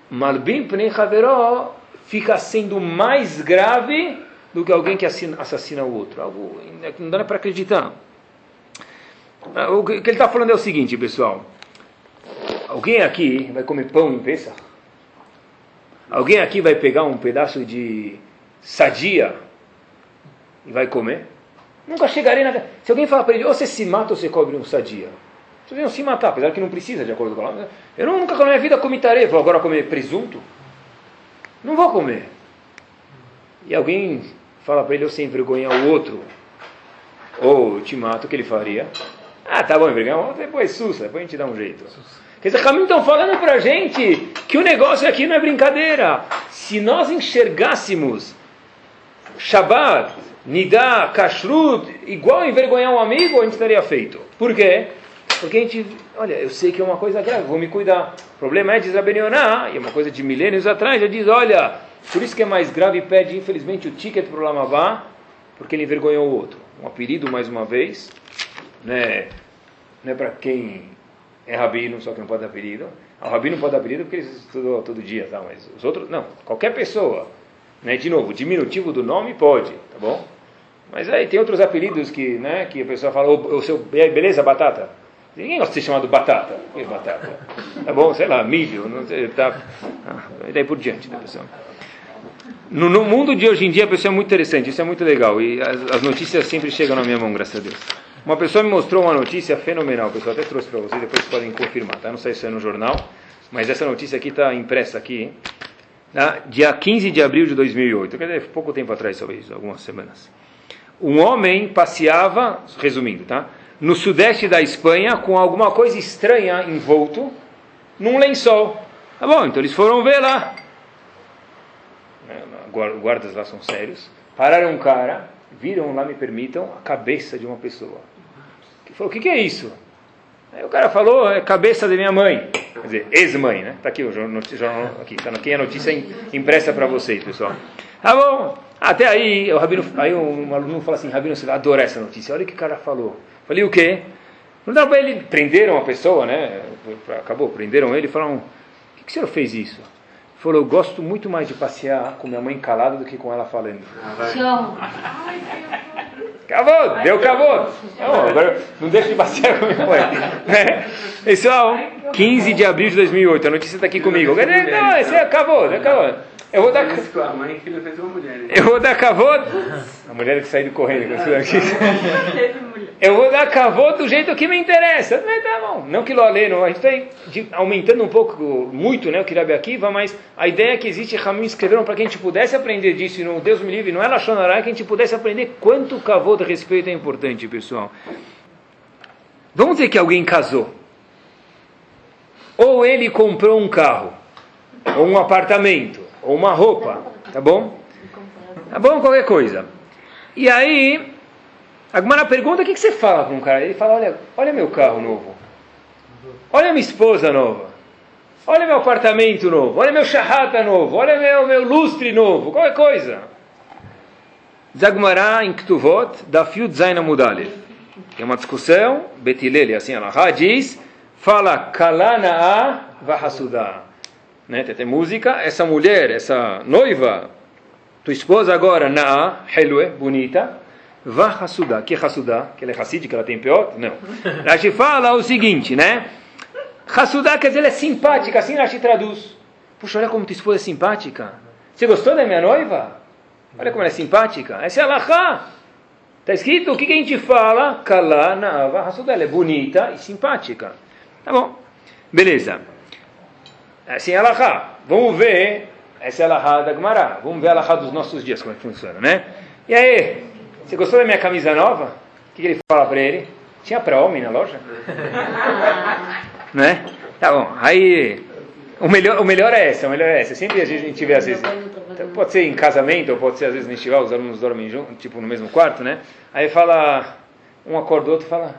Malbim Pnei Haveró fica sendo mais grave do que alguém que assassina o outro. Algo não dá para acreditar. Ah, o que ele está falando é o seguinte, pessoal. Alguém aqui vai comer pão em Pesach? Alguém aqui vai pegar um pedaço de sadia e vai comer? Nunca chegarei na. Se alguém falar para ele, ou você se mata ou você cobre um sadia. Vocês iam se matar, apesar que não precisa, de acordo com a Eu nunca na minha vida comi tarefa, vou agora comer presunto? Não vou comer. E alguém fala para ele, você envergonhar o outro, ou te mato, o que ele faria? Ah, tá bom, envergonhar, depois sussa, depois a gente dá um jeito. Quer dizer, Caminho estão falando para a gente que o negócio aqui não é brincadeira. Se nós enxergássemos Shabbat, Nidá, Kashrut, igual envergonhar um amigo, a gente estaria feito. Por quê? Porque a gente, olha, eu sei que é uma coisa grave, vou me cuidar. O problema é, Rabenioná, e é uma coisa de milênios atrás, já diz, olha, por isso que é mais grave e pede, infelizmente, o ticket para o Lamavá, porque ele envergonhou o outro. Um apelido, mais uma vez, né, não é para quem é rabino, só que não pode dar apelido. Ah, o rabino pode dar apelido porque ele estudou todo dia, tá? mas os outros, não, qualquer pessoa. Né, de novo, diminutivo do nome pode, tá bom? Mas aí tem outros apelidos que, né, que a pessoa fala, o, o seu, beleza, batata? Ninguém gosta de ser chamado batata. Que batata? Tá bom, sei lá, milho, não sei, tá. Ah, e daí por diante, né, pessoal? No, no, mundo de hoje em dia, pessoal, é muito interessante, isso é muito legal. E as, as, notícias sempre chegam na minha mão, graças a Deus. Uma pessoa me mostrou uma notícia fenomenal, pessoal, até trouxe para vocês, depois podem confirmar, tá? Não sei se é no jornal, mas essa notícia aqui está impressa aqui, tá? dia 15 de abril de 2008, quer dizer, pouco tempo atrás, talvez, algumas semanas. Um homem passeava, resumindo, tá? no sudeste da Espanha com alguma coisa estranha envolto num lençol. Tá bom, então eles foram ver lá. É, guardas lá são sérios. Pararam um cara, viram lá, me permitam, a cabeça de uma pessoa. Que falou: O que, que é isso? Aí o cara falou: É cabeça da minha mãe. Quer dizer, ex-mãe, né? Está aqui o jornal, aqui, tá aqui a notícia impressa para vocês, pessoal. Tá bom. Até aí, o rabino, aí um aluno fala assim: Rabino, você vai adorar essa notícia. Olha o que o cara falou. Falei, o quê? Não dá para ele, prenderam a pessoa, né? Acabou, prenderam ele e falaram, por que, que o senhor fez isso? Ele falou, eu gosto muito mais de passear com minha mãe calada do que com ela falando. Acabou, deu acabou. Não, agora não deixa de passear com minha mãe. É. Pessoal, 15 de abril de 2008, a notícia está aqui comigo. Não, esse acabou, acabou. Eu vou dar. A mãe que fez uma mulher. Eu vou dar cavô. A mulher que saiu correndo com isso Eu vou dar cavô do jeito que me interessa. Tá bom. Não que lo não. A gente está aumentando um pouco, muito, né? O que Rabi Akiva, mas a ideia é que existe, Ramim escreveram para que a gente pudesse aprender disso, e não, Deus me livre, não é Lachonará, que a gente pudesse aprender quanto cavô de respeito é importante, pessoal. Vamos dizer que alguém casou. Ou ele comprou um carro, ou um apartamento ou uma roupa, tá bom? Tá bom? Qualquer coisa. E aí, agora pergunta, o que, que você fala para um cara? Ele fala, olha, olha meu carro novo. Olha minha esposa nova. Olha meu apartamento novo. Olha meu charrata novo. Olha meu, meu lustre novo. Qualquer coisa. Zagmará em Ktuvot, da Fiut Zaina Mudalev. É uma discussão, Betilele, assim, ela diz, fala kalana a vahasudah né? Tem, tem música, essa mulher, essa noiva, tua esposa agora, na Helue, bonita, vá Hassudá. Que Hassudá? Que ela é Hassid, que ela tem pior? Não. Rashi fala o seguinte, né? Hassudá quer dizer ela é simpática, assim Rashi traduz. Puxa, olha como tua esposa é simpática. Você gostou da minha noiva? Olha como ela é simpática. Essa é a Lachá. Está escrito, o que, que a gente fala? Kalá na Ava Hassudá. Ela é bonita e simpática. Tá bom. Beleza. Assim, alahá. Vamos ver. Essa é da Gemara. Vamos ver a alahá dos nossos dias, como é que funciona, né? E aí, você gostou da minha camisa nova? O que, que ele fala para ele? Tinha para homem na loja? né? Tá bom. Aí, o melhor, o melhor é essa, o melhor é essa. Sempre a gente vê às vezes, pode ser em casamento, ou pode ser às vezes no festival, os alunos dormem junto, tipo no mesmo quarto, né? Aí fala, um acorda o outro fala,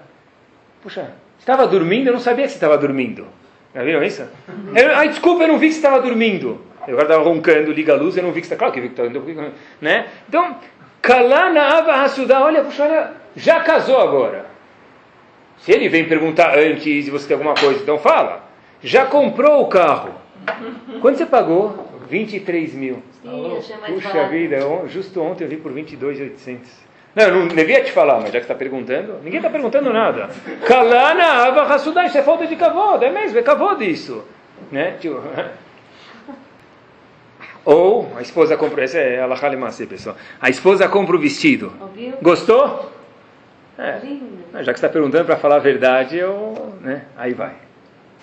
puxa, estava dormindo? Eu não sabia que você estava dormindo. Já viram isso? Eu, Ai, desculpa, eu não vi que você estava dormindo. Eu agora estava roncando, liga a luz, eu não vi que você estava. Claro que vi que estava né? Então, Kalana Ava Hasudá, olha, puxa, olha, já casou agora. Se ele vem perguntar antes e você tem alguma coisa, então fala. Já comprou o carro. Quanto você pagou? 23 mil. Sim, Puxa vida, justo ontem eu vi por 22,800. Não, eu não devia te falar, mas já que está perguntando, ninguém está perguntando nada. Kalana Ava Hasudá, isso é falta de kavod, é mesmo, é kavod isso. Né? Tipo, Ou a esposa compra, essa é a Lemase, pessoal. A esposa compra o vestido. Ouviu? Gostou? É. Já que você está perguntando para falar a verdade, eu, né? aí vai.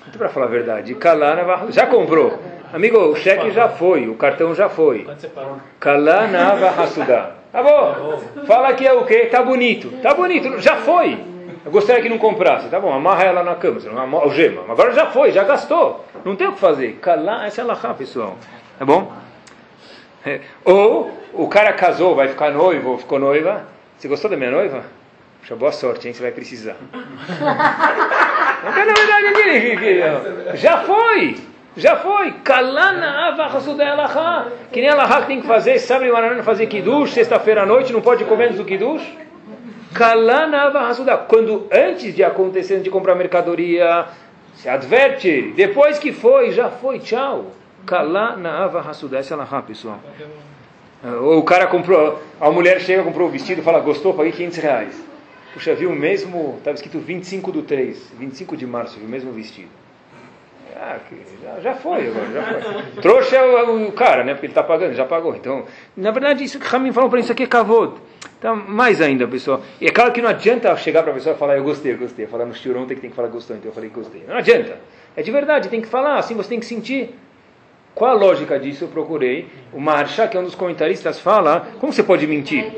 Muito para falar a verdade. Kalana já comprou. Amigo, o cheque já foi, o cartão já foi. Quanto você pagou? Kalana Hasudá. Tá bom. Fala que é o quê? Tá bonito. Tá bonito, já foi. Eu gostaria que não comprasse. Tá bom, amarra ela na cama, não algema. Agora já foi, já gastou. Não tem o que fazer. Kalá, essa é lahá, pessoal. Tá bom? É. Ou o cara casou, vai ficar noivo, ou ficou noiva. Você gostou da minha noiva? Puxa, boa sorte, hein? Você vai precisar. Não quero verdade Já foi! Já foi! Kalana avachasudelaha. Que nem a que tem que fazer, sabe, Maraná, fazer kiddush, sexta-feira à noite, não pode comer antes do kiddush? Kalana avachasudá. Quando antes de acontecer, antes de comprar mercadoria, se adverte. Depois que foi, já foi, tchau. Kalana avachasudá. Essa é a lahá, pessoal. Ou o cara comprou, a mulher chega, comprou o vestido, fala, gostou, paguei 500 reais. Puxa, viu o mesmo, estava escrito 25 do 3, 25 de março, viu o mesmo vestido. Ah, já, já foi agora, já foi. Trouxa é o, o cara, né? Porque ele está pagando, já pagou. Então, na verdade, isso que Ramin falou para isso aqui é kavod. Então, mais ainda, pessoal. E é claro que não adianta chegar para a pessoa e falar, eu gostei, eu gostei. Falar no shiur ontem que tem que falar gostou, então eu falei gostei. Não adianta. É de verdade, tem que falar, assim você tem que sentir. Qual a lógica disso? Eu procurei. O Maharsha, que é um dos comentaristas, fala, como você pode mentir?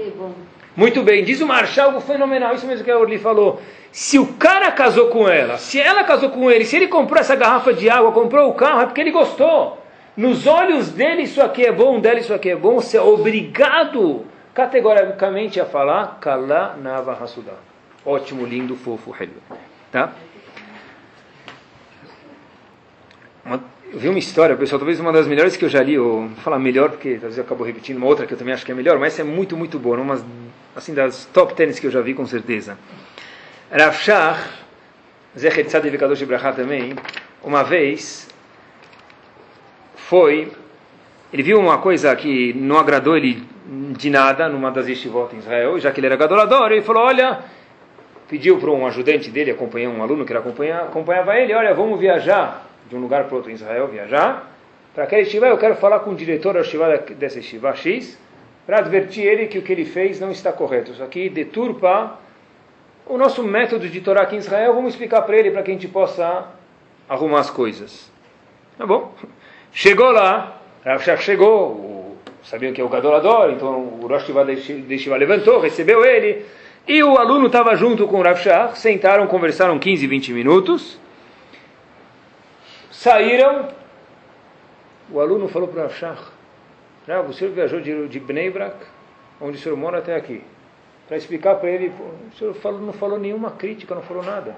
Muito bem, diz o Marshall algo fenomenal, isso mesmo que a Orly falou. Se o cara casou com ela, se ela casou com ele, se ele comprou essa garrafa de água, comprou o carro, é porque ele gostou. Nos olhos dele isso aqui é bom, dela isso aqui é bom, você é obrigado categoricamente a falar Kala Nava Hasudá. Ótimo, lindo, fofo. Tá? Uma- Eu vi uma história, pessoal, talvez uma das melhores que eu já li, ou vou falar melhor porque talvez eu acabo repetindo uma outra que eu também acho que é melhor, mas essa é muito, muito boa, uma assim das top 10 que eu já vi com certeza. Rav Shach, Zecher Tzadik Kadosh Ibrahá também, uma vez foi, ele viu uma coisa que não agradou ele de nada numa das yeshivot em Israel, já que ele era gadolador, ele falou, olha, pediu para um ajudante dele acompanhar um aluno que ele acompanha, acompanhava ele, olha, vamos viajar de um lugar para outro em Israel, viajar, para aquele yeshiva eu quero falar com o diretor da yeshiva dessa yeshiva X, para advertir ele que o que ele fez não está correto. Isso aqui deturpa o nosso método de Torá aqui em Israel, vamos explicar para ele, para que a gente possa arrumar as coisas. Tá bom? Chegou lá, Rav chegou, o, sabiam que é o Gadolador, então o Rosh Yeshiva levantou, recebeu ele, e o aluno estava junto com o Rav Shach, sentaram, conversaram 15, 20 minutos, saíram, o aluno falou para o Rav Shach, Rav, o senhor viajou de, de Bnei Brak, onde o senhor mora, até aqui, para explicar para ele, o senhor falou, não falou nenhuma crítica, não falou nada.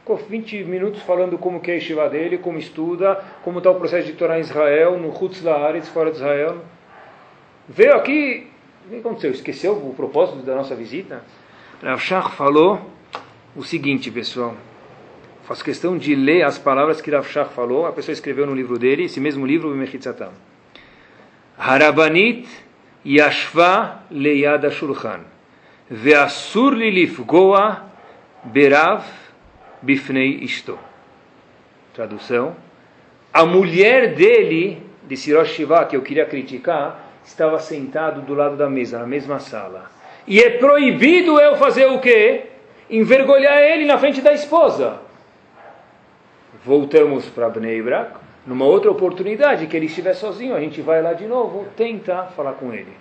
Ficou 20 minutos falando como que é a Yeshiva dele, como estuda, como está o processo de Torá em Israel, no Chutz Laaretz, fora de Israel. Veio aqui, o que aconteceu? Esqueceu o propósito da nossa visita? Rav Shach falou o seguinte, pessoal. Faço questão de ler as palavras que Rav Shach falou. A pessoa escreveu no livro dele, esse mesmo livro, o Mechitzatam. Harabanit yashva leyad shulchan ve'asur li lifgoa berav bifnei ishto. Tradução. A mulher dele, de Rosh Shiva, que eu queria criticar, estava sentado do lado da mesa, na mesma sala. E é proibido eu fazer o quê? Envergonhar ele na frente da esposa. Voltamos para Bnei Brak. Numa outra oportunidade, que ele estiver sozinho, a gente vai lá de novo, tenta falar com ele.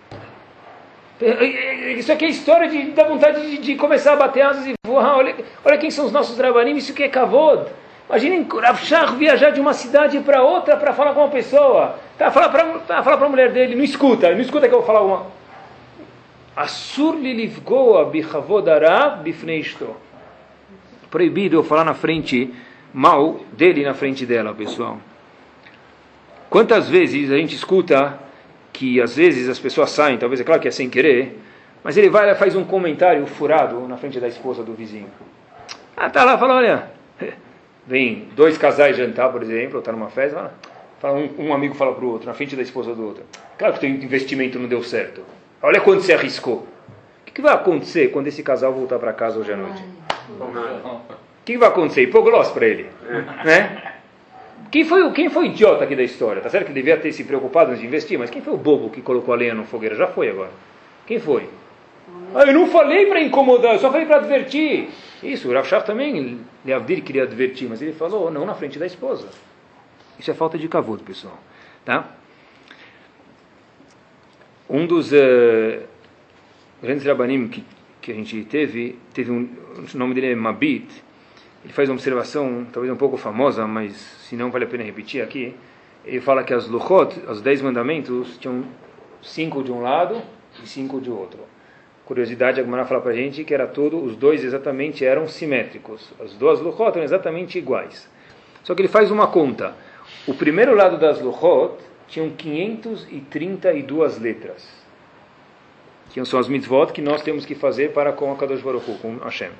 Isso aqui é história de, da vontade de, de, começar a bater asas e voar. Olha, olha quem são os nossos drabanim, isso que é kavod. Imaginem Rav viajar de uma cidade para outra para falar com uma pessoa. Tá, falar para falar a mulher dele, não escuta, não escuta que eu vou falar uma. Asur li livgoa bichavodara bifneisto. Proibido eu falar na frente mal dele na frente dela, pessoal. Quantas vezes a gente escuta que às vezes as pessoas saem, talvez é claro que é sem querer, mas ele vai e faz um comentário furado na frente da esposa do vizinho. Ah, tá lá, fala, olha, vem dois casais jantar, por exemplo, está numa festa, fala, um, um, amigo fala para o outro, na frente da esposa do outro. Claro que o teu investimento não deu certo. Olha quanto você arriscou. O que, que vai acontecer quando esse casal voltar para casa hoje à noite? O que, que vai acontecer? Hipoglós para ele. É. Né? Quem foi, quem foi o idiota aqui da história? Tá certo que devia ter se preocupado antes de investir, mas quem foi o bobo que colocou a lenha no fogueira? Já foi agora. Quem foi? Ah, eu não falei para incomodar, eu só falei para advertir. Isso, o Rav Shach também, Leavdir queria advertir, mas ele falou, não na frente da esposa. Isso é falta de cavoto, pessoal. Tá? Um dos uh, grandes rabanim que, que a gente teve, teve um, o nome dele é Mabit, ele faz uma observação, talvez um pouco famosa, mas se não vale a pena repetir aqui. Ele fala que as luchot, os dez mandamentos, tinham cinco de um lado e cinco de outro. Curiosidade, a Gemara fala para a gente que era tudo, os dois exatamente eram simétricos. As duas luchot eram exatamente iguais. Só que ele faz uma conta. O primeiro lado das luchot tinham 532 letras. Que são as mitzvot que nós temos que fazer para com a Kadosh Baruch Hu, com Hashem.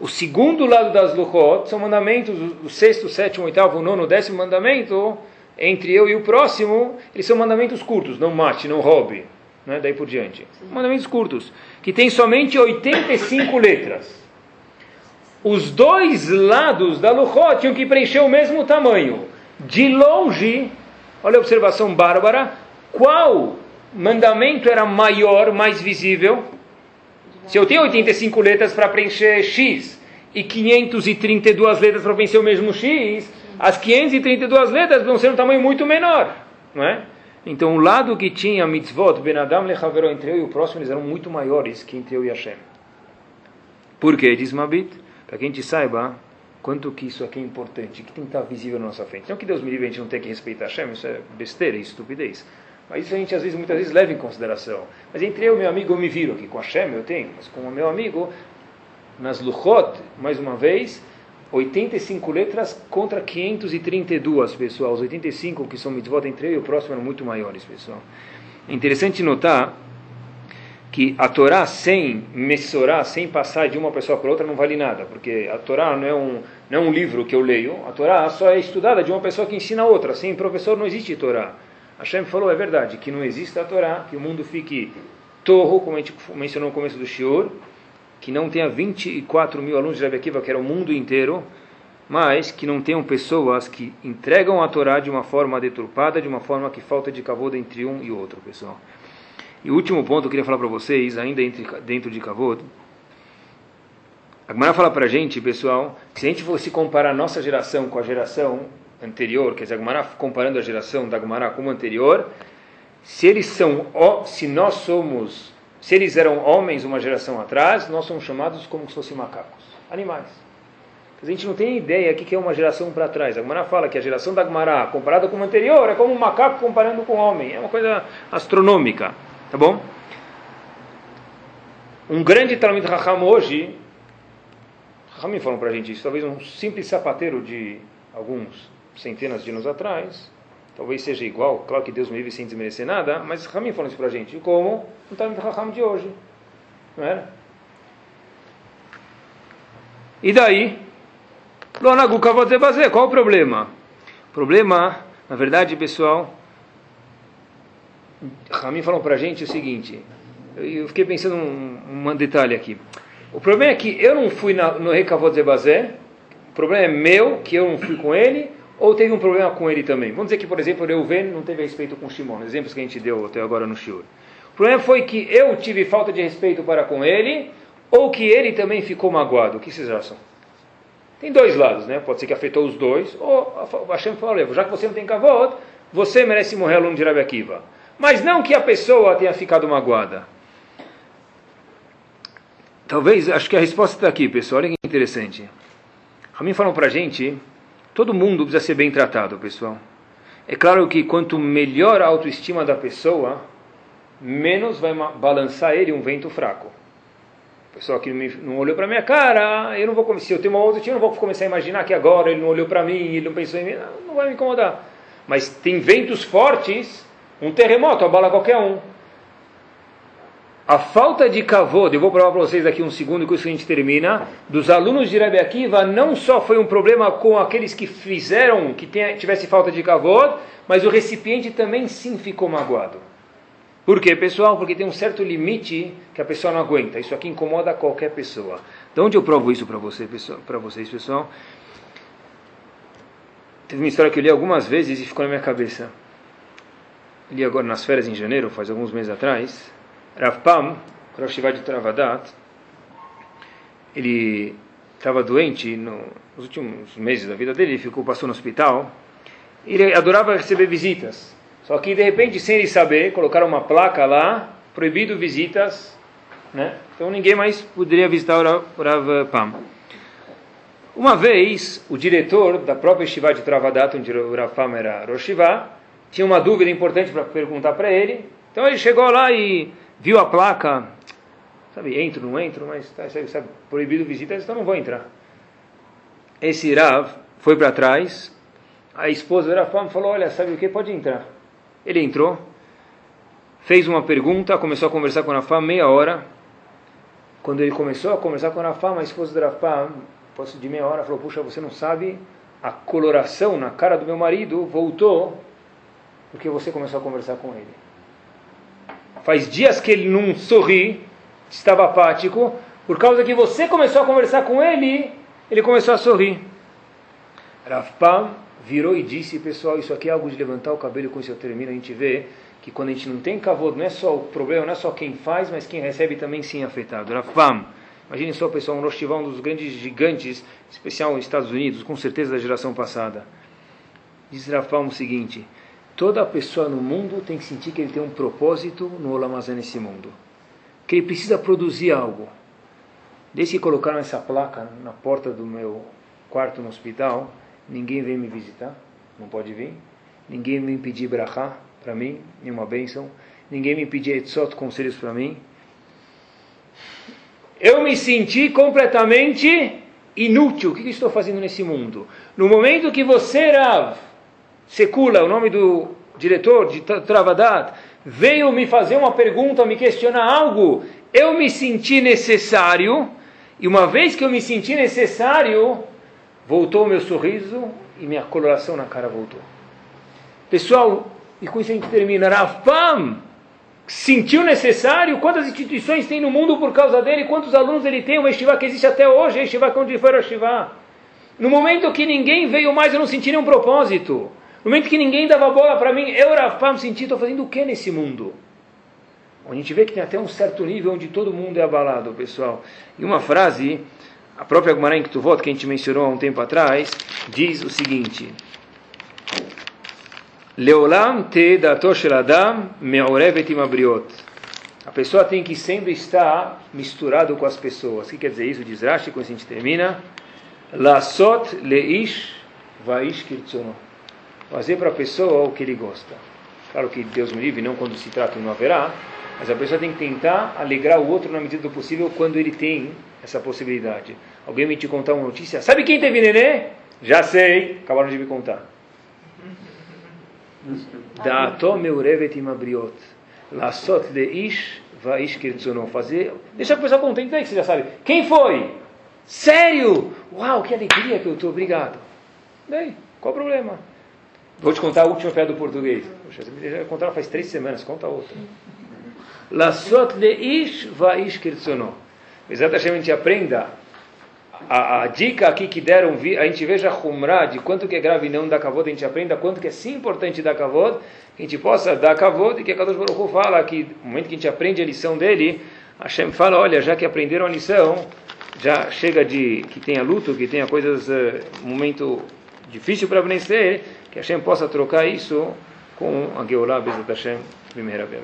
O segundo lado das Luchot são mandamentos, o sexto, sétimo, oitavo, nono, décimo mandamento, entre eu e o próximo, eles são mandamentos curtos, não mate, não roube, né? daí por diante. Mandamentos curtos, que tem somente 85 letras. Os dois lados da Luchot tinham que preencher o mesmo tamanho. De longe, olha a observação bárbara, qual mandamento era maior, mais visível? Se eu tenho 85 letras para preencher X e 532 letras para preencher o mesmo X, as 532 letras vão ser um tamanho muito menor, não é? Então o lado que tinha mitzvot, Ben Adam lechaveró, entre eu e o próximo, eles eram muito maiores que entre eu e Hashem. Por quê? Diz Mabit, para que a gente saiba quanto que isso aqui é importante, que tem que estar visível na nossa frente. Não que Deus me livre a gente não tem que respeitar Hashem, isso é besteira, é estupidez. Mas isso a gente às vezes, muitas vezes leva em consideração. Mas entre eu e meu amigo eu me viro aqui. Com a Hashem eu tenho, mas com o meu amigo, nas Luchot, mais uma vez, 85 letras contra 532, pessoal. Os 85 que são mitzvot entre eu e o próximo eram muito maiores, pessoal. É interessante notar que a Torá sem mensurar, sem passar de uma pessoa para outra, não vale nada, porque a Torá não é, um, não é um livro que eu leio, a Torá só é estudada de uma pessoa que ensina a outra. Sem professor não existe Torá. Hashem falou, é verdade, que não existe a Torá, que o mundo fique torro, como a gente mencionou no começo do Shiur, que não tenha 24 mil alunos de Rebbe Akiva, que era o mundo inteiro, mas que não tenham pessoas que entregam a Torá de uma forma deturpada, de uma forma que falta de kavod entre um e outro, pessoal. E o último ponto que eu queria falar para vocês, ainda dentro de kavod, a Gemara fala para a gente, pessoal, que se a gente fosse comparar a nossa geração com a geração anterior, quer dizer, a comparando a geração da Gemara com a anterior, se eles são, se nós somos, se eles eram homens uma geração atrás, nós somos chamados como se fossem macacos, animais. A gente não tem ideia o que é uma geração para trás. A Gemara fala que a geração da Gemara, comparada com a anterior, é como um macaco comparando com um homem. É uma coisa astronômica, tá bom? Um grande Talmud Raham hoje, Rahamim falam para a gente isso, talvez um simples sapateiro de alguns centenas de anos atrás, talvez seja igual, claro que Deus me vive sem desmerecer nada, mas Ramim falou isso para a gente, como não está no Raham de hoje, não era? E daí? Qual o problema? O problema, na verdade, pessoal, Ramim falou para a gente o seguinte, eu fiquei pensando um, um detalhe aqui. O problema é que eu não fui na, no Recavot Zebazé, o problema é meu, que eu não fui com ele, ou teve um problema com ele também. Vamos dizer que, por exemplo, Reuven não teve respeito com Shimon, exemplos que a gente deu até agora no Shiur. O problema foi que eu tive falta de respeito para com ele, ou que ele também ficou magoado. O que vocês acham? Tem dois lados, né? Pode ser que afetou os dois, ou Hashem falou, já que você não tem kavod, você merece morrer aluno de Rabi Akiva. Mas não que a pessoa tenha ficado magoada. Talvez, acho que a resposta está aqui, pessoal. Olha que interessante. Ramin falou para a gente, todo mundo precisa ser bem tratado, pessoal. É claro que quanto melhor a autoestima da pessoa, menos vai balançar ele um vento fraco. O pessoal que não olhou para minha cara, eu não vou se eu tenho uma autoestima, eu não vou começar a imaginar que agora ele não olhou para mim, ele não pensou em mim, não, não vai me incomodar. Mas tem ventos fortes, um terremoto abala qualquer um. A falta de kavod, eu vou provar para vocês daqui um segundo com isso a gente termina, dos alunos de Rebbe Akiva não só foi um problema com aqueles que fizeram que tenha, tivesse falta de kavod, mas o recipiente também sim ficou magoado. Por quê, pessoal? Porque tem um certo limite que a pessoa não aguenta. Isso aqui incomoda qualquer pessoa. De onde eu provo isso para você, vocês, pessoal? Teve uma história que eu li algumas vezes e ficou na minha cabeça. li agora nas férias em janeiro, faz alguns meses atrás Rav Pam, Rosh de Travadat, ele estava doente no, nos últimos meses da vida dele, ele ficou, passou no hospital. Ele adorava receber visitas. Só que de repente, sem ele saber, colocaram uma placa lá, proibido visitas, né? Então ninguém mais poderia visitar o Rav Pam. Uma vez, o diretor da própria Shiva de Travadat, onde o Rav Pam era Rosh tinha uma dúvida importante para perguntar para ele. Então ele chegou lá e viu a placa, sabe, entro, não entro, mas tá, sabe, sabe, proibido visitas, então não vou entrar. Esse Rav foi para trás, a esposa do Rav falou, olha, sabe o que, pode entrar. Ele entrou, fez uma pergunta, começou a conversar com a Rafam meia hora. Quando ele começou a conversar com a Rafam, a esposa do Rafam, posso de meia hora, falou, puxa, você não sabe, a coloração na cara do meu marido voltou porque você começou a conversar com ele. Faz dias que ele não sorri, estava apático, por causa que você começou a conversar com ele, ele começou a sorrir. Rav Pam virou e disse, pessoal, isso aqui é algo de levantar o cabelo, com isso eu termino, a gente vê que quando a gente não tem cavalo, não é só o problema, não é só quem faz, mas quem recebe também sim é afetado. Rav Pam, imagine só, pessoal, um Rosh um dos grandes gigantes, especial nos Estados Unidos, com certeza da geração passada. Diz Rav Pam o seguinte, Toda pessoa no mundo tem que sentir que ele tem um propósito no Olamazé nesse mundo. Que ele precisa produzir algo. Desde que colocaram essa placa na porta do meu quarto no hospital, ninguém vem me visitar, não pode vir. Ninguém me pedir brachá para mim, nenhuma bênção. Ninguém me pedir etzot, conselhos para mim. Eu me senti completamente inútil. O que, que estou fazendo nesse mundo? No momento que você, Rav, Secula, o nome do diretor de Travadat, veio me fazer uma pergunta, me questionar algo, eu me senti necessário, e uma vez que eu me senti necessário, voltou o meu sorriso e minha coloração na cara voltou. Pessoal, e com isso a gente termina. Rafam sentiu necessário? Quantas instituições tem no mundo por causa dele? Quantos alunos ele tem? Uma estivá que existe até hoje, a estivá onde ele foi a estivá. No momento que ninguém veio mais, eu não senti nenhum propósito. No momento que ninguém dava bola para mim, eu, Rafam, senti, estou fazendo o que nesse mundo? A gente vê que tem até um certo nível onde todo mundo é abalado, pessoal. E uma frase, a própria Gemara em Ketuvot, que a gente mencionou há um tempo atrás, diz o seguinte: Leolam te datoshel adam imabriot. A pessoa tem que sempre estar misturado com as pessoas. O que quer dizer isso? Diz Rashi, quando a gente termina. Lasot leish vaish kirtzono fazer para a pessoa o que ele gosta. Claro que Deus me livre, não quando se trata não haverá, mas a pessoa tem que tentar alegrar o outro na medida do possível quando ele tem essa possibilidade. Alguém me te contar uma notícia, sabe quem teve nenê? Já sei, acabaram de me contar. Da'ato meurevet imabriot. Leish vaish. Fazer, deixa a pessoa contente aí que você já sabe. Quem foi? Sério? Uau, que alegria que eu estou, obrigado. Daí, qual o problema? Vou te contar a última piada do português. Poxa, você me contar faz três semanas, conta outra. Lasot ish vaish kirtsono. Exatamente a gente aprenda a, a, dica aqui que deram, a gente veja a humra de quanto que é grave não dar kavod, a gente aprenda quanto que é sim importante dar kavod, que a gente possa dar kavod e que a Kadosh Baruch fala que no momento que a gente aprende a lição dele, Hashem fala, olha, já que aprenderam a lição, já chega de que tenha luto, que tenha coisas, uh, momento difícil para vencer, que Hashem possa trocar isso com a Geulah Bezat Hashem, primeira vez.